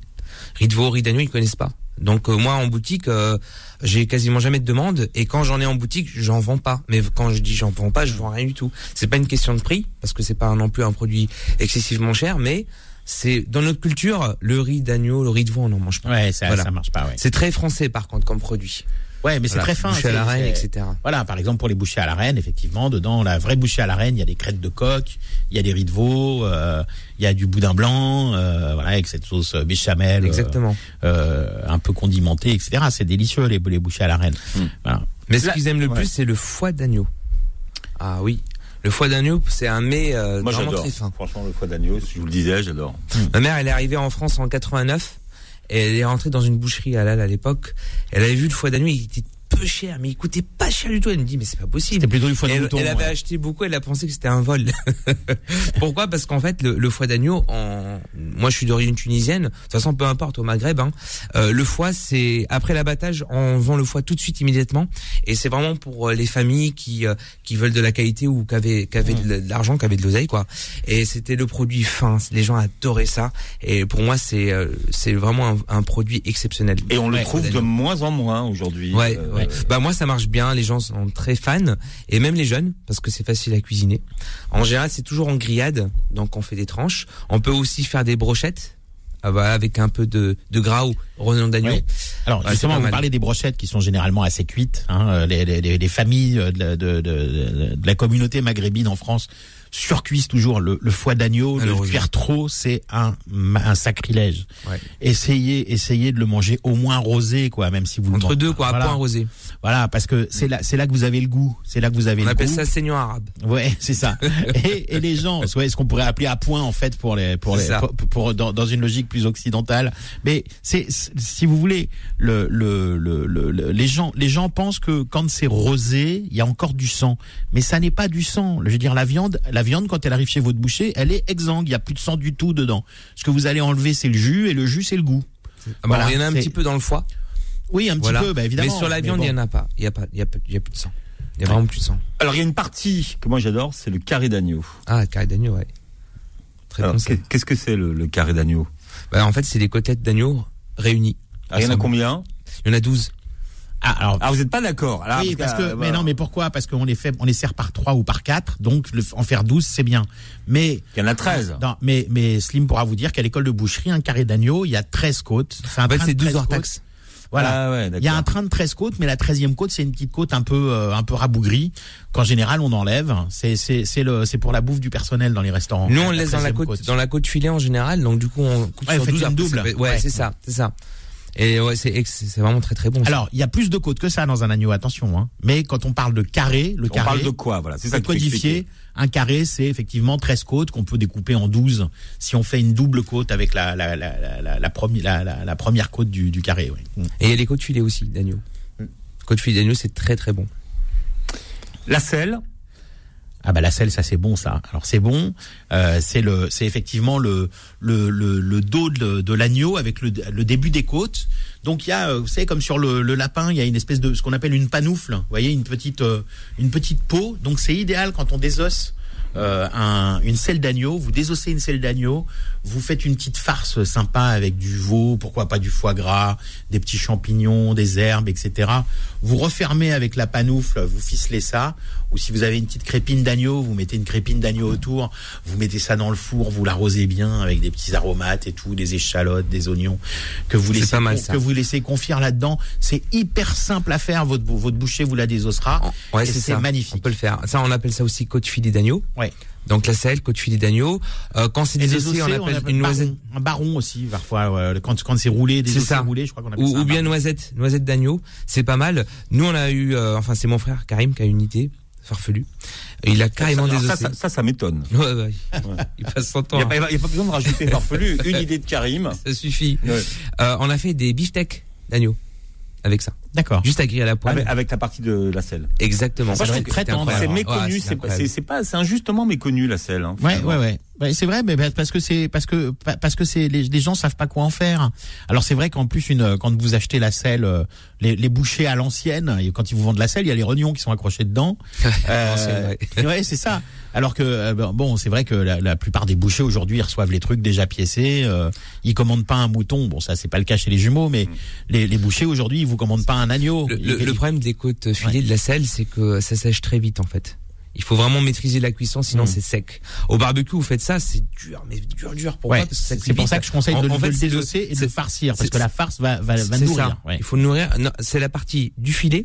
Riz de veau, riz d'agneau, ils connaissent pas. Donc euh, moi en boutique, euh, j'ai quasiment jamais de demande et quand j'en ai en boutique, j'en vends pas. Mais quand je dis j'en vends pas, je vends rien du tout. C'est pas une question de prix parce que c'est pas non plus un produit excessivement cher, mais c'est dans notre culture le riz d'agneau, le riz de veau, on n'en mange pas. Ouais, ça Voilà. ça marche pas. Ouais, C'est très français par contre comme produit. Ouais mais c'est Voilà. très fin. Boucher à c'est- la reine, etc. Voilà, par exemple pour les bouchées à la reine, effectivement, dedans la vraie bouchée à la reine, il y a des crêtes de coq, il y a des riz de veau, euh, il y a du boudin blanc, euh, voilà, avec cette sauce béchamel, euh, Exactement. euh, un peu condimentée, etc. C'est délicieux les, les bouchées à la reine. Mm. Voilà. Mais ce qu'ils aiment le ouais. plus, c'est le foie d'agneau. Ah oui. Le foie d'agneau, c'est un mets euh, Moi vraiment j'adore. très fin. Franchement, le foie d'agneau, si je vous le disais, j'adore. Ma mère, elle est arrivée en France en 89 elle est rentrée dans une boucherie halal à l'époque. Elle avait vu le foie d'agneau, il était peu cher, mais il coûtait pas cher du tout. Elle me dit, mais c'est pas possible. C'était plutôt du foie elle, mouton. elle avait ouais. acheté beaucoup, elle a pensé que c'était un vol. Pourquoi? Parce qu'en fait, le, le foie d'agneau, en... moi je suis d'origine tunisienne, de toute façon peu importe au Maghreb, hein, euh, le foie c'est après l'abattage, on vend le foie tout de suite immédiatement, et c'est vraiment pour euh, les familles qui euh, qui veulent de la qualité ou qui avaient, qui avaient de de l'argent, qui avaient de l'oseille quoi. Et c'était le produit fin, les gens adoraient ça, et pour moi c'est euh, c'est vraiment un, un produit exceptionnel. Et on le Ouais, trouve de moins en moins aujourd'hui. Ouais, Euh, ouais. Bah moi ça marche bien, les gens sont très fans et même les jeunes parce que c'est facile à cuisiner. En général, c'est toujours en grillade, donc on fait des tranches. On peut aussi faire des brochettes ah bah, avec un peu de, de gras ou rognon d'agneau. Ouais. Alors c'est justement, vous parlez des brochettes qui sont généralement assez cuites. Hein, les, les, les- les familles euh, de- de- de la communauté maghrébine en France surcuisent toujours le, le foie d'agneau. Le cuire trop, c'est un, un sacrilège. Ouais. Essayez, essayez de le manger au moins rosé, quoi, même si vous Entre deux quoi, à voilà. point rosé. Voilà, parce que c'est là, c'est là que vous avez le goût. C'est là que vous avez On le appelle goût. ça saignant arabe. Ouais, c'est ça. et, et les gens, ouais, ce qu'on pourrait appeler à point en fait pour les pour les pour, pour- dans, dans une logique plus occidentale. Mais c'est si vous voulez le, le, le, le- le- les gens les gens pensent que quand c'est rosé, il y a encore du sang. Mais ça n'est pas du sang. Je veux dire la viande la viande quand elle arrive chez votre boucher, elle est exsangue, il y a plus de sang du tout dedans. Ce que vous allez enlever c'est le jus et le jus c'est le goût. Ah Voilà, il y en a un petit peu dans le foie. Oui, un petit Voilà. peu, bah, évidemment. Mais sur la viande, bon. il y en a pas. Il y a pas, il y a, pas- il y a plus de sang. Il y a vraiment plus de sang. Alors il y a une partie que moi j'adore, c'est le carré d'agneau. Ah, carré d'agneau, ouais. Très Alors, Qu'est-ce que c'est le, le carré d'agneau? Bah, en fait, c'est des côtelettes d'agneau réunies. Ah, Il y en a combien? Il y en a 12. Ah, alors Ah vous n'êtes pas d'accord oui, parce que, euh, mais non, mais pourquoi? Parce qu'on les fait, on les sert par 3 ou par 4, donc le- en faire 12, c'est bien. Mais, Il y en a 13. non, mais, mais Slim pourra vous dire qu'à l'école de boucherie, un carré d'agneau, il y a 13 côtes. C'est un En fait, c'est de 12 13 hors côtes. taxe. Voilà. Ah ouais, Il y a un train de 13 côtes, mais la 13e côte, c'est une petite côte un peu, euh, un peu rabougrie, qu'en général, on enlève. C'est, c'est, c'est le, c'est pour la bouffe du personnel dans les restaurants. Nous, on le laisse dans la 13e côte, dans la côte filet en général, donc du coup, on coupe Ouais, sur vous faites 12 une après, double. Ouais. c'est ça, c'est ça. Et ouais, c'est vraiment très très bon. ça. Alors, il y a plus de côtes que ça dans un agneau, attention, hein. Mais quand on parle de carré, le On carré. parle de quoi Voilà, c'est ça codifié. Un carré, c'est effectivement 13 côtes qu'on peut découper en 12 si on fait une double côte avec la, la, la, la, la, la premi- la, la- la première côte du, du carré. ouais. Mm. Et il y a les côtes filées aussi d'agneau. Côte filet d'agneau, c'est très très bon. La selle, Ah bah la selle, ça c'est bon ça. Alors c'est bon, euh, c'est le, c'est effectivement le le, le, le dos de, de l'agneau avec le, le début des côtes. Donc il y a, euh, vous savez comme sur le, le lapin, il y a une espèce de ce qu'on appelle une panoufle. Vous voyez une petite euh, une petite peau. Donc c'est idéal quand on désosse euh, un, une selle d'agneau. Vous désossez une selle d'agneau, vous faites une petite farce sympa avec du veau, pourquoi pas du foie gras, des petits champignons, des herbes, etc. Vous refermez avec la panoufle, vous ficelez ça. Ou si vous avez une petite crépine d'agneau, vous mettez une crépine d'agneau autour, vous mettez ça dans le four, vous l'arrosez bien avec des petits aromates et tout, des échalotes, des oignons, que vous laissez mal, que vous laissez confire là-dedans. C'est hyper simple à faire. Votre votre boucher vous la désossera. Ouais, c'est ça. On magnifique. peut le faire. Ça, on appelle ça aussi côte filet d'agneau. Ouais. Donc la selle, côte filet d'agneau. Euh, quand c'est ossets, on ossets, appelle une noisette. baron, un baron aussi parfois euh, quand quand c'est roulé ça. roulés, je crois qu'on appelle ça. Ou, bien baron. noisette, noisette d'agneau, c'est pas mal. Nous on a eu, euh, enfin c'est mon frère Karim qui a une idée farfelu. Et il a carrément des ça, ça, ça, ça m'étonne. Ouais, ouais. Il passe son Il temps. n'y a, pas- y a pas besoin de rajouter farfelu. Une idée de Karim. Ça suffit. Ouais. Euh, on a fait des beefsteaks d'agneau avec ça. D'accord. Juste à griller à la poêle. Avec, avec la partie de la selle. Exactement. Moi, je trouve que C'est méconnu, Ouais, c'est pas, injustement méconnu la selle. Hein, Ouais, ouais, ouais. Ouais, c'est vrai, mais parce que c'est parce que pa- parce que c'est les, les gens savent pas quoi en faire. Alors c'est vrai qu'en plus une quand vous achetez la selle, euh, les, les bouchers à l'ancienne, quand ils vous vendent la selle, il y a les rognons qui sont accrochés dedans. Euh, c'est ouais, c'est ça. Alors que euh, bon, bon, c'est vrai que la, la plupart des bouchers aujourd'hui reçoivent les trucs déjà piécés. Euh, ils commandent pas un mouton. Bon, ça c'est pas le cas chez les jumeaux, mais les, les bouchers aujourd'hui ils vous commandent pas un agneau. Le- le problème des côtes filées de la selle, c'est que ça sèche très vite en fait. Il faut vraiment maîtriser la cuisson, sinon Mm. c'est sec. Au barbecue, vous faites ça, c'est dur, mais dur, dur. Pourquoi Ouais, c'est pour ça que je conseille de, En- le- en de fait, le désosser et de le farcir parce que la farce va, va, va nourrir. Ouais. Il faut nourrir. C'est la partie du filet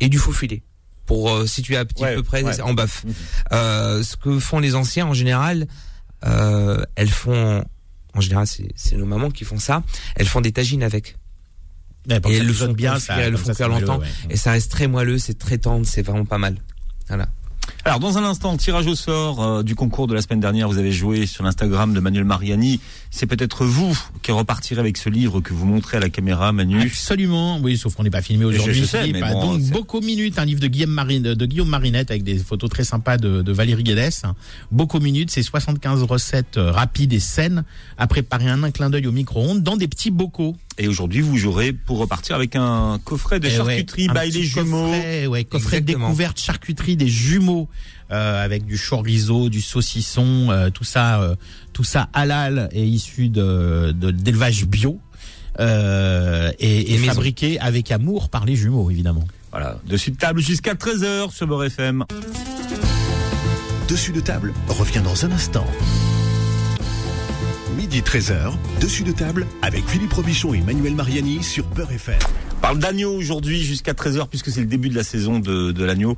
et du faux filet pour euh, situer à petit Ouais, peu près ouais. en bœuf. Mhm. Euh, ce que font les anciens en général, euh, elles font, en général, c'est nos mamans qui font ça. Elles font des tagines avec. Ouais, Et elles le font bien, ça, elles le font cuire longtemps. Et ça reste très moelleux, c'est très tendre, c'est vraiment pas mal. Voilà. Alors dans un instant, tirage au sort euh, du concours de la semaine dernière, vous avez joué sur l'Instagram de Manuel Mariani. C'est peut-être vous qui repartirez avec ce livre que vous montrez à la caméra, Manu. Absolument, oui, sauf qu'on n'est pas filmé aujourd'hui. Bon, Donc, Beaucoup Minutes, un livre de Guillaume, Marine, de Guillaume Marinette avec des photos très sympas de, de Valérie Guédès. Beaucoup Minutes, c'est 75 recettes euh, rapides et saines à préparer en un clin d'œil au micro-ondes dans des petits bocaux. Et aujourd'hui, vous jouerez pour repartir avec un coffret de Eh ouais, charcuterie un by les jumeaux. Coffret, ouais, coffret Exactement. découverte charcuterie des jumeaux euh, avec du chorizo, du saucisson, euh, tout ça, euh, tout ça halal et issu de de- d'élevage bio. Euh, et, et fabriqué avec amour par les jumeaux, évidemment. Voilà, dessus de table jusqu'à 13h sur Beurre FM. Dessus de table revient dans un instant. Midi 13h, dessus de table avec Philippe Robichon et Manuel Mariani sur Beurre FM. On parle d'agneau aujourd'hui jusqu'à 13h puisque c'est le début de la saison de, de l'agneau.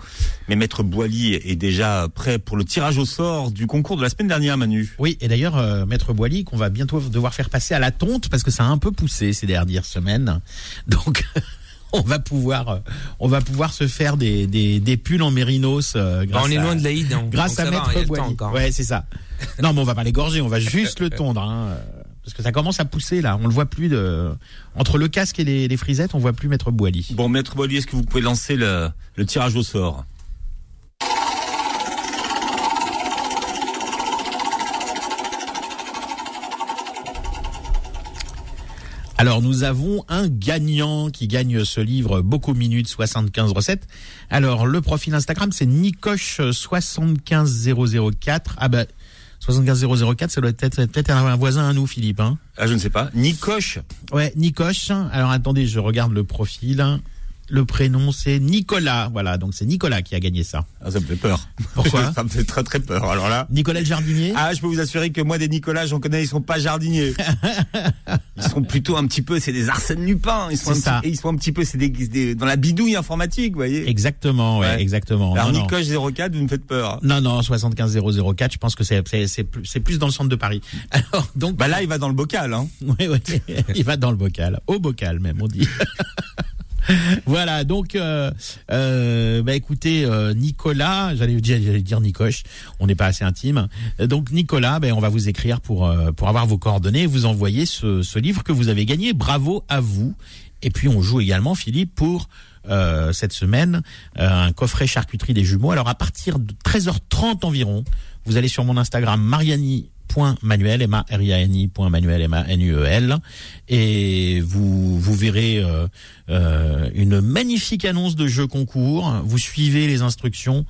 Mais Maître Boily est déjà prêt pour le tirage au sort du concours de la semaine dernière, Manu. Oui, et d'ailleurs, euh, Maître Boily, qu'on va bientôt devoir faire passer à la tonte parce que ça a un peu poussé ces dernières semaines. Donc, on va pouvoir, euh, on va pouvoir se faire des, des, des pulls en mérinos euh, grâce on est à- loin de l'Aïd. Hein, grâce donc à va, Maître Boily. encore. Ouais, c'est ça. Non, mais on va pas l'égorger, on va juste le tondre, hein, euh, parce que ça commence à pousser là. On le voit plus de entre le casque et les, les frisettes, on voit plus Maître Boily. Bon, Maître Boily, est-ce que vous pouvez lancer le, le tirage au sort? Alors nous avons un gagnant qui gagne ce livre Beaucoup minutes 75 recettes. Alors le profil Instagram c'est Nicoche 75004. Ah bah 75004 ça doit être peut-être un voisin à nous Philippe hein. Ah, je ne sais pas. Nicoche. Ouais, Nicoche. Alors attendez, je regarde le profil. Le prénom c'est Nicolas. Voilà, donc c'est Nicolas qui a gagné ça. Ah, ça me fait peur. Pourquoi Ça me fait très très peur. Alors là. Nicolas le jardinier? Ah, je peux vous assurer que moi, des Nicolas, j'en connais, ils sont pas jardiniers. Ils sont plutôt un petit peu, c'est des Arsène Lupin. Ils sont, un ça. petit, et ils sont un petit peu, c'est des, des- dans la bidouille informatique, vous voyez. Exactement, ouais, Ouais. exactement. Alors, Non, non. Nicoche 04, vous me faites peur. Non, non, 75004, je pense que c'est c'est c'est plus, c'est plus dans le centre de Paris. Alors donc Bah là, il va dans le bocal, hein. Oui, oui, il va dans le bocal, au bocal même, on dit. voilà, donc, euh, euh, bah écoutez, euh, Nicolas, j'allais dire, dire Nicoche, on n'est pas assez intime. Donc Nicolas, ben on va vous écrire pour euh, pour avoir vos coordonnées, vous envoyer ce, livre que vous avez gagné. Bravo à vous. Et puis on joue également, Philippe, pour euh, cette semaine un coffret charcuterie des jumeaux. Alors à partir de 13h30 environ, vous allez sur mon Instagram Mariani Manuel, M A R I Manuel, M N U E L et vous vous verrez euh, euh, une magnifique annonce de jeu concours. Vous suivez les instructions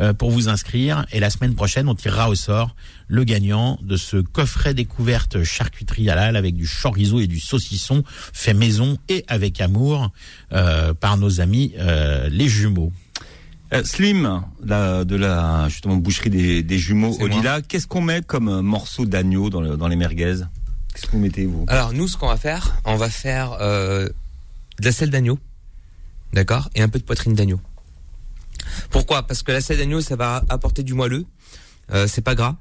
euh, pour vous inscrire et la semaine prochaine on tirera au sort le gagnant de ce coffret découverte charcuterie halal avec du chorizo et du saucisson fait maison et avec amour par nos amis les jumeaux. Euh, Slim, la, de la justement boucherie des, des jumeaux. Olila, qu'est-ce qu'on met comme euh, morceau d'agneau dans, le- dans les merguez? Qu'est-ce que vous mettez vous? Alors nous, ce qu'on va faire, on va faire euh, de la selle d'agneau, d'accord, et un peu de poitrine d'agneau. Pourquoi? Parce que la selle d'agneau, ça va apporter du moelleux. euh, c'est pas gras.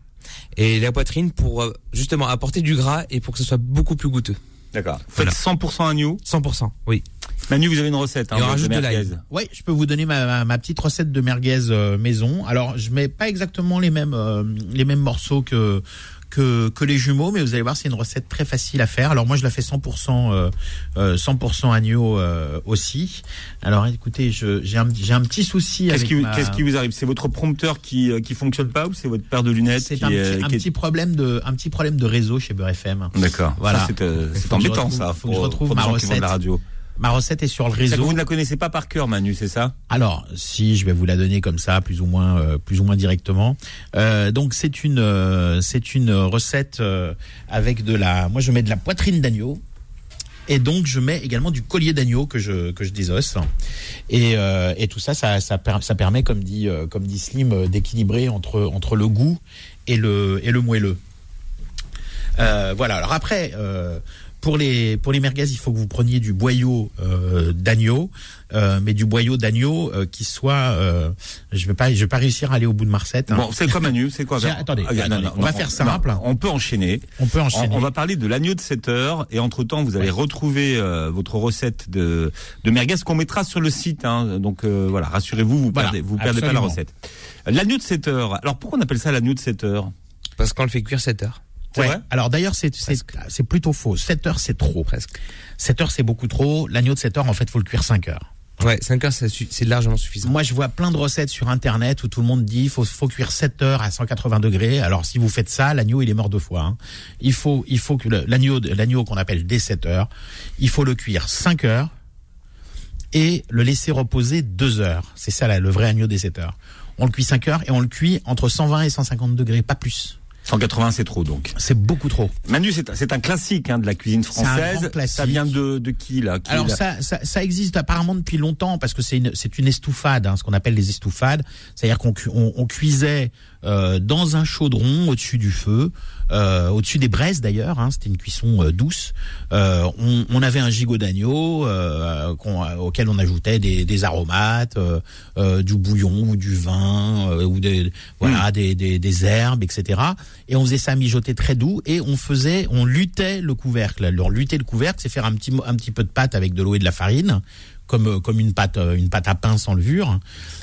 Et la poitrine pour euh, justement apporter du gras et pour que ce soit beaucoup plus goûteux. D'accord. Faites 100% agneau? 100%, oui. Manu, vous avez une recette. Hein, Et on de rajoute de merguez. l'ail. Oui, je peux vous donner ma, ma, ma petite recette de merguez euh, maison. Alors, je mets pas exactement les mêmes euh, les mêmes morceaux que que, que les jumeaux, mais vous allez voir, c'est une recette très facile à faire. Alors moi, je la fais 100% euh, euh, 100% agneau euh, aussi. Alors, écoutez, je- j'ai un j'ai un petit souci Qu'est-ce qui, vous- ma- qu'est-ce qui vous arrive? C'est votre prompteur qui euh, qui fonctionne pas ou c'est votre paire de lunettes C'est un, euh, petit, un qui est- petit problème de un petit problème de réseau chez Beurre FM. D'accord. Voilà. C'est euh, Faut embêtant ça. faut que je retrouve pour ma font de la recette. radio. Ma recette est sur le réseau. vous ne la connaissez pas par cœur, Manu, c'est ça? Alors, si je vais vous la donner comme ça, plus ou moins, euh, plus ou moins directement. Euh, donc c'est une, euh, c'est une recette avec de la. Moi, je mets de la poitrine d'agneau. Et donc je mets également du collier d'agneau que je que je désosse et, euh, et tout ça ça ça, per- ça permet comme dit comme dit Slim d'équilibrer entre entre le goût et le et le moelleux. Euh, voilà. Alors après, euh, pour les pour les merguez, il faut que vous preniez du boyau euh, d'agneau, euh, mais du boyau d'agneau euh, qui soit. euh, je vais pas je vais pas réussir à aller au bout de ma recette. hein. Bon, c'est quoi Manu C'est quoi? Attendez, Ah, non, attendez, non, on va faire non, simple. On peut enchaîner. On peut enchaîner. on va parler de l'agneau de 7 heures et entre temps vous allez retrouver euh, votre recette de, de merguez qu'on mettra sur le site. Hein. Donc euh, voilà, rassurez-vous, vous Voilà, perdez, vous perdez pas la recette. L'agneau de 7 heures. Alors pourquoi on appelle ça l'agneau de 7 heures Parce qu'on le fait cuire 7 heures. Ouais. vrai Alors d'ailleurs, c'est c'est plutôt faux. 7 heures, c'est trop. Presque. 7 heures, c'est beaucoup trop. L'agneau de 7 heures, en fait, faut le cuire 5 heures. Ouais, 5 heures, c'est largement suffisant. Moi, je vois plein de recettes sur Internet où tout le monde dit faut faut cuire 7 heures à 180 degrés. Alors, si vous faites ça, l'agneau il est mort deux fois. hein. Il faut il faut que l'agneau l'agneau qu'on appelle dès 7 heures, il faut le cuire 5 heures et le laisser reposer 2 heures. C'est ça là, le vrai agneau des 7 heures. On le cuit 5 heures et on le cuit entre 120 et 150 degrés, pas plus. 180 c'est trop donc. C'est beaucoup trop. Manu, c'est un- c'est un classique hein, de la cuisine un grand française. classique. Ça vient de, de qui là Qui, Alors là ça, ça, ça existe apparemment depuis longtemps parce que c'est une, c'est une estouffade, hein, ce qu'on appelle les estouffades. C'est-à-dire qu'on on, on cuisait euh, dans un chaudron au-dessus du feu, euh, au-dessus des braises d'ailleurs. Hein, C'était une cuisson euh, douce. Euh, on, on avait un gigot d'agneau euh, euh, auquel on ajoutait des, des aromates, du bouillon ou du vin euh, ou des voilà des, des, des herbes, etc. Et on faisait ça mijoter très doux et on faisait, on lutait le couvercle. Alors lutter le couvercle, c'est faire un petit un petit peu de pâte avec de l'eau et de la farine, comme euh, comme une pâte euh, une pâte à pain sans levure.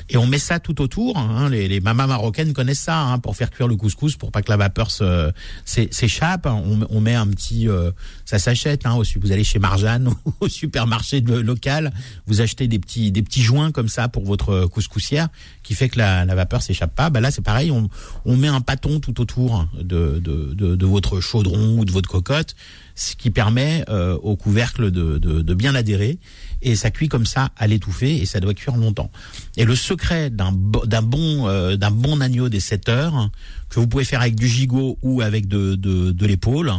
Et on met ça tout autour. Hein, les, les mamas marocaines connaissent ça hein, pour faire cuire le couscous, pour pas que la vapeur se s'é- s'échappe. On, on met un petit, euh, ça s'achète. Hein, vous allez chez Marjane au supermarché local, vous achetez des petits des petits joints comme ça pour votre couscoussière, qui fait que la, la vapeur s'échappe pas. Bah là c'est pareil, on, on met un pâton tout autour de, de, de, de votre chaudron ou de votre cocotte, ce qui permet euh, au couvercle de, de, de bien adhérer et ça cuit comme ça à l'étouffer et ça doit cuire longtemps. Et le bo- d'un bon euh, d'un bon agneau des 7 heures que vous pouvez faire avec du gigot ou avec de de, l'épaule,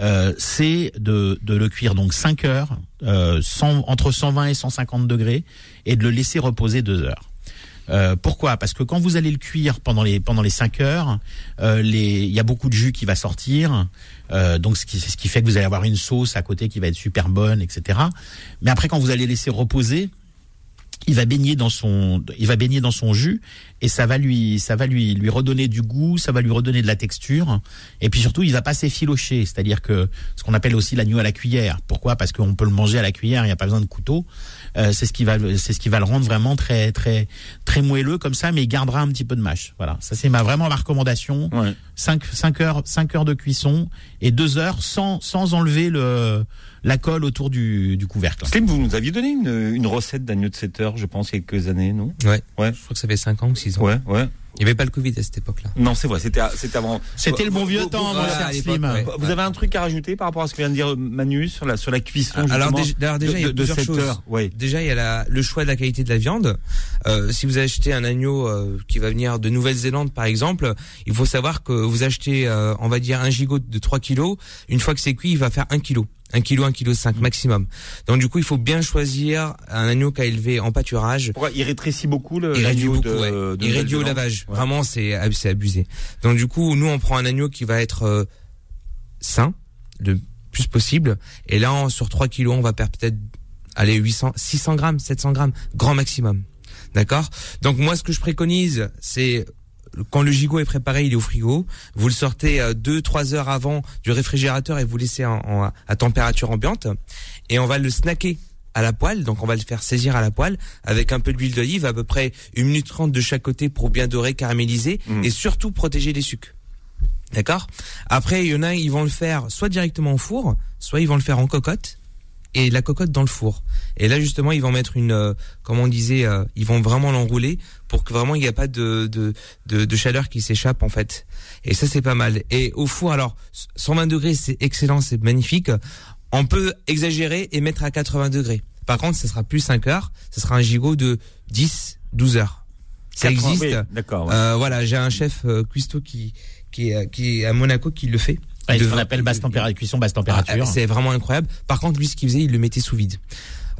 euh, c'est de, de le cuire donc 5 heures, euh, 100 entre 120 et 150 degrés, et de le laisser reposer 2 heures. Pourquoi? Parce que quand vous allez le cuire pendant les pendant les 5 heures, il y a beaucoup de jus qui va sortir, donc ce qui ce qui fait que vous allez avoir une sauce à côté qui va être super bonne, etc. Mais après quand vous allez laisser reposer, il va baigner dans son il va baigner dans son jus et ça va lui ça va lui lui redonner du goût, ça va lui redonner de la texture et puis surtout il va pas s'effilocher, c'est-à-dire que ce qu'on appelle aussi l'agneau à la cuillère. Pourquoi? Parce qu'on peut le manger à la cuillère, il n'y a pas besoin de couteau. Euh, c'est ce qui va le- c'est ce qui va le rendre vraiment très très très moelleux comme ça mais il gardera un petit peu de mâche. Voilà, ça c'est ma vraiment ma recommandation. Ouais. 5 5 heures 5 heures de cuisson et 2 heures sans sans enlever le la colle autour du du couvercle. Slim, vous nous aviez donné une, une recette d'agneau de 7 heures, je pense, il y a quelques années, non? Ouais. Ouais. Je crois que ça fait 5 ans ou 6 ans. Ouais, ouais. Il n'y avait pas le Covid à cette époque-là. Non, c'est vrai, c'était c'était avant. C'était le bon vieux vous- temps, vous- mon voilà, Slim. ouais. Vous avez un truc à rajouter par rapport à ce que vient de dire Manu sur la sur la cuisson Alors déjà, alors déjà, il y a de- plusieurs 7 choses. heures. Ouais. Déjà, il y a la, le choix de la qualité de la viande. Euh, si vous achetez un agneau euh, qui va venir de Nouvelle-Zélande, par exemple, il faut savoir que vous achetez, euh, on va dire, un gigot de 3 kilos. Une fois que c'est cuit, il va faire 1 kilo. 1 kilo, 1 kilo 5 maximum. Donc du coup, il faut bien choisir un agneau qui a élevé en pâturage. Pourquoi il rétrécit beaucoup le Il réduit beaucoup, de, ouais. de Il réduit au lavage. Ouais. Vraiment, c'est c'est abusé. Donc du coup, nous, on prend un agneau qui va être euh, sain, le plus possible. Et là, on- sur 3 kilos, on va perdre peut-être, allez, 800, 600 grammes, 700 grammes, grand maximum. D'accord? Donc moi, ce que je préconise, c'est quand le gigot est préparé, il est au frigo. Vous le sortez euh, deux, trois heures avant du réfrigérateur et vous laissez en, en- à température ambiante. Et on va le snacker à la poêle, donc on va le faire saisir à la poêle avec un peu d'huile d'olive, à peu près une minute trente de chaque côté pour bien dorer, caraméliser Mm. et surtout protéger les sucres. D'accord? Après, il y en a, ils vont le faire soit directement au four, soit ils vont le faire en cocotte et la cocotte dans le four. Et là, justement, ils vont mettre une, euh, comme on disait, euh, ils vont vraiment l'enrouler pour que vraiment il n'y ait pas de, de, de, de chaleur qui s'échappe en fait. Et ça, c'est pas mal. Et au four, alors, 120 degrés, c'est excellent, c'est magnifique. On peut exagérer et mettre à 80 degrés. Par contre, ce sera plus 5 heures, ce sera un gigot de 10, 12 heures. Ça 80, existe. oui, D'accord. ouais. Euh, voilà, j'ai un chef euh, cuistot qui qui est, qui est à Monaco qui le fait. Ouais, De ce qu'on appelle basse température, cuisson basse Ah, température. c'est vraiment incroyable. Par contre, lui, ce qu'il faisait, il le mettait sous vide.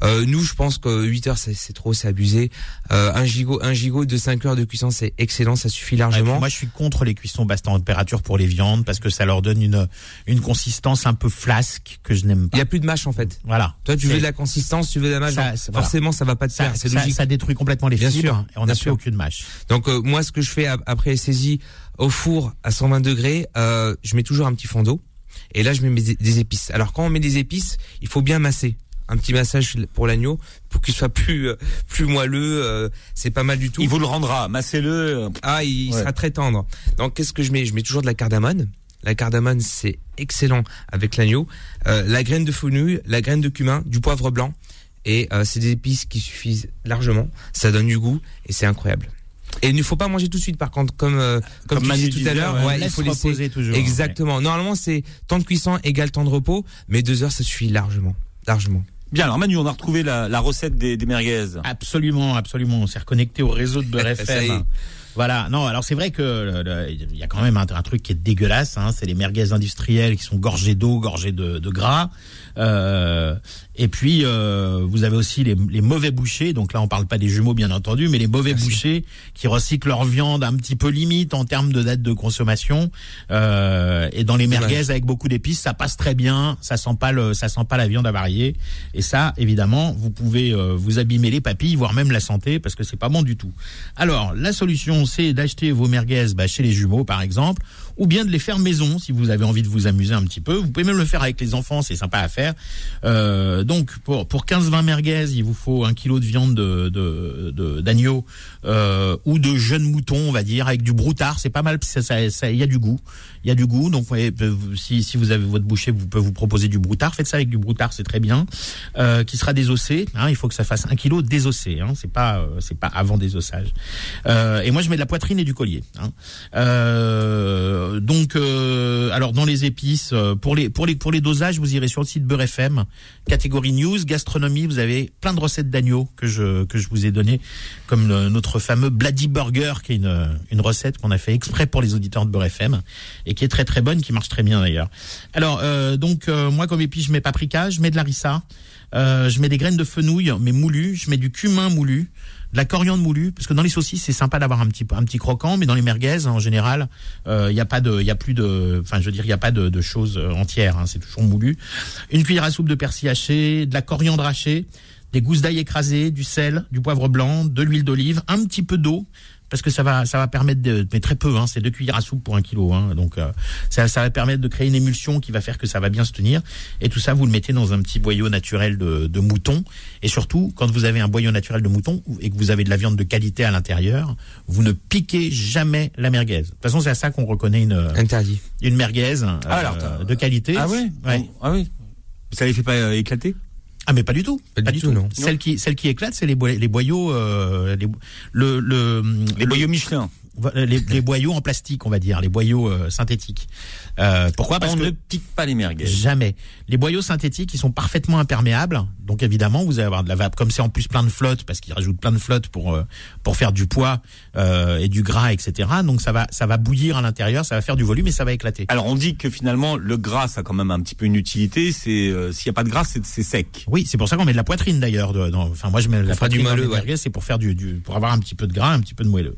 Euh, nous, je pense que 8 heures, c'est trop, c'est abusé. Euh, un gigot, un gigot de 5 heures de cuisson, c'est excellent, ça suffit Ouais, largement. moi, je suis contre les cuissons basse température pour les viandes parce que ça leur donne une une consistance un peu flasque que je n'aime Il pas. y a plus de mâche en fait. Voilà. Toi, tu veux de la consistance, tu veux de la mâche. Ça, donc c'est- voilà. Forcément, ça va pas te ça, faire, c'est ça, logique. ça détruit complètement les Bien fibres sûr, et on n'a plus aucune mâche. Donc euh, moi, ce que je fais ap- après les saisies au four à 120 degrés, euh, je mets toujours un petit fond d'eau. Et là, je mets des épices. Alors quand on met des épices, il faut bien masser. Un petit massage pour l'agneau pour qu'il soit plus euh, plus moelleux. euh, c'est pas mal du tout. Il vous le rendra. Massez-le. Ah, il Ouais. sera très tendre. Donc, qu'est-ce que je mets? Je mets toujours de la cardamone. La cardamone, c'est excellent avec l'agneau. Euh, la graine de fenouil, la graine de cumin, du poivre blanc. Et euh, c'est des épices qui suffisent largement. Ça donne du goût et c'est incroyable. Et il ne faut pas manger tout de suite, par contre, comme euh, comme, Comme tu Manu disais tout à l'heure. ouais. Ouais, il faut laisser reposer toujours. exactement. Normalement, c'est temps de cuisson égale temps de repos, mais deux heures, ça suffit largement, largement. Bien, alors Manu, on a retrouvé la, la recette des, des merguez. Absolument, absolument. On s'est reconnecté au réseau de Beurre. FM. Voilà. Non, alors c'est vrai que il y a quand même un, un truc qui est dégueulasse. Hein, c'est les merguez industrielles qui sont gorgées d'eau, gorgées de, de gras. Euh, et puis euh, vous avez aussi les, les mauvais bouchers. Donc là, on parle pas des jumeaux, bien entendu, mais les mauvais bouchers qui recyclent leur viande un petit peu limite en termes de date de consommation. Euh, et dans les merguez avec beaucoup d'épices, ça passe très bien. Ça sent pas le, ça sent pas la viande avariée. Et ça, évidemment, vous pouvez euh, vous abîmer les papilles, voire même la santé, parce que c'est pas bon du tout. Alors, la solution, c'est d'acheter vos merguez bah, chez les jumeaux, par exemple, ou bien de les faire maison, si vous avez envie de vous amuser un petit peu. Vous pouvez même le faire avec les enfants, c'est sympa à faire. Euh, donc, pour, pour 15-20 merguez, il vous faut un kilo de viande de, de, de- d'agneau euh, ou de jeunes moutons, on va dire, avec du broutard. C'est pas mal, ça, ça, ça- il y a du goût. Il y a du goût. Donc, ouais, euh, si, si vous avez votre boucher, vous pouvez vous proposer du broutard. Faites ça avec du broutard, c'est très bien. Euh, qui sera désossé. Hein, il faut que ça fasse un kilo désossé. Hein, c'est pas, euh, c'est pas avant désossage. Euh, et moi, je mets de la poitrine et du collier. Hein. Euh, donc, euh, alors dans les épices, euh, pour les pour les pour les dosages, vous irez sur le site Beurre FM, catégorie news, gastronomie. Vous avez plein de recettes d'agneau que je que je vous ai donné, comme notre fameux Bloody Burger, qui est une une recette qu'on a fait exprès pour les auditeurs de Beurre FM et qui est très très bonne, qui marche très bien d'ailleurs. Alors euh, donc euh, moi comme épice, je mets paprika, je mets de larissa, euh, je mets des graines de fenouil mais moulues, je mets du cumin moulu de la coriandre moulue parce que dans les saucisses c'est sympa d'avoir un petit un petit croquant mais dans les merguez en général il y a pas de il y a plus de enfin je veux dire il y a pas de, de choses euh, entières hein, c'est toujours moulu. Une cuillère à soupe de persil haché de la coriandre hachée des gousses d'ail écrasées du sel du poivre blanc de l'huile d'olive un petit peu d'eau parce que ça va ça va permettre de mais très peu hein, c'est deux cuillères à soupe pour un kilo hein, donc euh, ça ça va permettre de créer une émulsion qui va faire que ça va bien se tenir. Et tout ça vous le mettez dans un petit boyau naturel de, de mouton. Et surtout quand vous avez un boyau naturel de mouton et que vous avez de la viande de qualité à l'intérieur vous ne piquez jamais la merguez. De toute façon c'est à ça qu'on reconnaît une Interdit. une merguez euh, Ah, alors, de qualité. Ah ouais, ouais. Ah oui. Ça les fait pas euh, éclater? Ah mais pas du tout. Pas du tout, non. Celle qui celle qui éclate, c'est les, boy- les boyaux, euh, les, le, le Les le- boyaux Michelin. les boyaux en plastique, on va dire, les boyaux euh, synthétiques. Euh, pourquoi Parce on que ne pique pas les merguez. jamais. Les boyaux synthétiques, ils sont parfaitement imperméables. Donc évidemment, vous allez avoir de la vapeur. Comme c'est en plus plein de flotte, parce qu'ils rajoutent plein de flotte pour euh, pour faire du poids euh, et du gras, etc. Donc ça va ça va bouillir à l'intérieur, ça va faire du volume et ça va éclater. Alors on dit que finalement le gras ça a quand même un petit peu une utilité. C'est euh, s'il y a pas de gras c'est c'est sec. Oui, c'est pour ça qu'on met de la poitrine d'ailleurs. Enfin, moi je mets de la du poitrine dans moelleux, mes ouais. merguez, c'est pour faire du, du pour avoir un petit peu de gras, un petit peu de moelleux.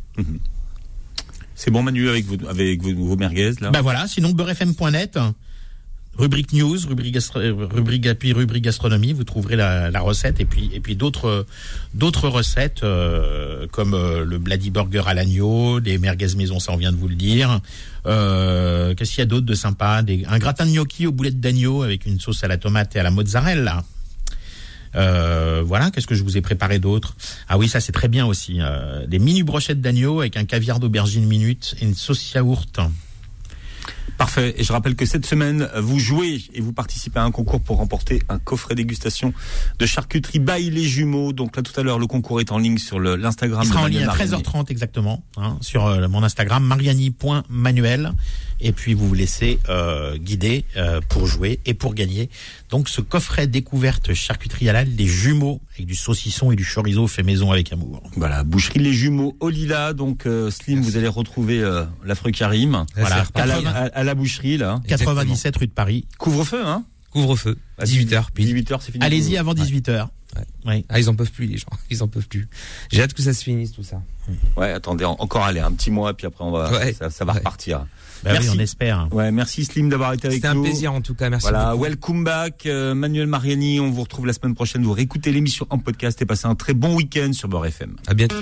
C'est bon Manu avec vos avec vos, merguez là. Bah voilà, sinon beurrefm.net. rubrique news, rubrique, rubrique puis rubrique gastronomie. Vous trouverez la, recette et puis et puis d'autres recettes euh, comme euh, le bloody burger à l'agneau, des merguez maison, ça on vient de vous le dire. Euh, Qu'est-ce qu'il y a d'autre de sympa? Un gratin de gnocchi aux boulettes d'agneau avec une sauce à la tomate et à la mozzarella. Euh, voilà, qu'est-ce que je vous ai préparé d'autre? Ah oui, ça c'est très bien aussi. Euh, des mini brochettes d'agneau avec un caviar d'aubergine minute et une sauce yaourt. Parfait. Et je rappelle que cette semaine, vous jouez et vous participez à un concours pour remporter un coffret dégustation de charcuterie by les jumeaux. Donc là, tout à l'heure, le concours est en ligne sur l'Instagram. Il sera en ligne à 13h30 exactement, hein, sur euh, mon Instagram, mariani.manuel. Et puis vous vous laissez euh, guider euh, pour jouer et pour gagner. Donc ce coffret découverte charcuterie halal, des jumeaux avec du saucisson et du chorizo fait maison avec amour. Voilà, boucherie les jumeaux au lilas. Donc euh, Slim, vous allez retrouver euh, l'affreux Karim. Voilà, à la, 80 à- à la boucherie là. 97 rue de Paris. Couvre-feu, hein Couvre-feu, à 18h. 18h, c'est fini. Allez-y avant 18h. Oui. Ah, ils en peuvent plus, les gens. Ils en peuvent plus. J'ai hâte que ça se finisse, tout ça. Ouais, attendez, en- encore aller un petit mois, puis après on va, Ouais. ça, ça va Ouais. repartir. Bah oui, Merci. on espère. Ouais, merci Slim d'avoir été avec C'était un nous. plaisir, en tout cas. Merci Voilà, beaucoup. welcome back, euh, Manuel Mariani. On vous retrouve la semaine prochaine. Vous réécoutez l'émission en podcast et passez un très bon week-end sur Beurre FM. À bientôt.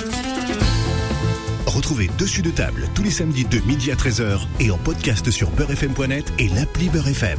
Retrouvez Dessus de table tous les samedis de midi à 13h et en podcast sur beurrefm.net et l'appli Beurre FM.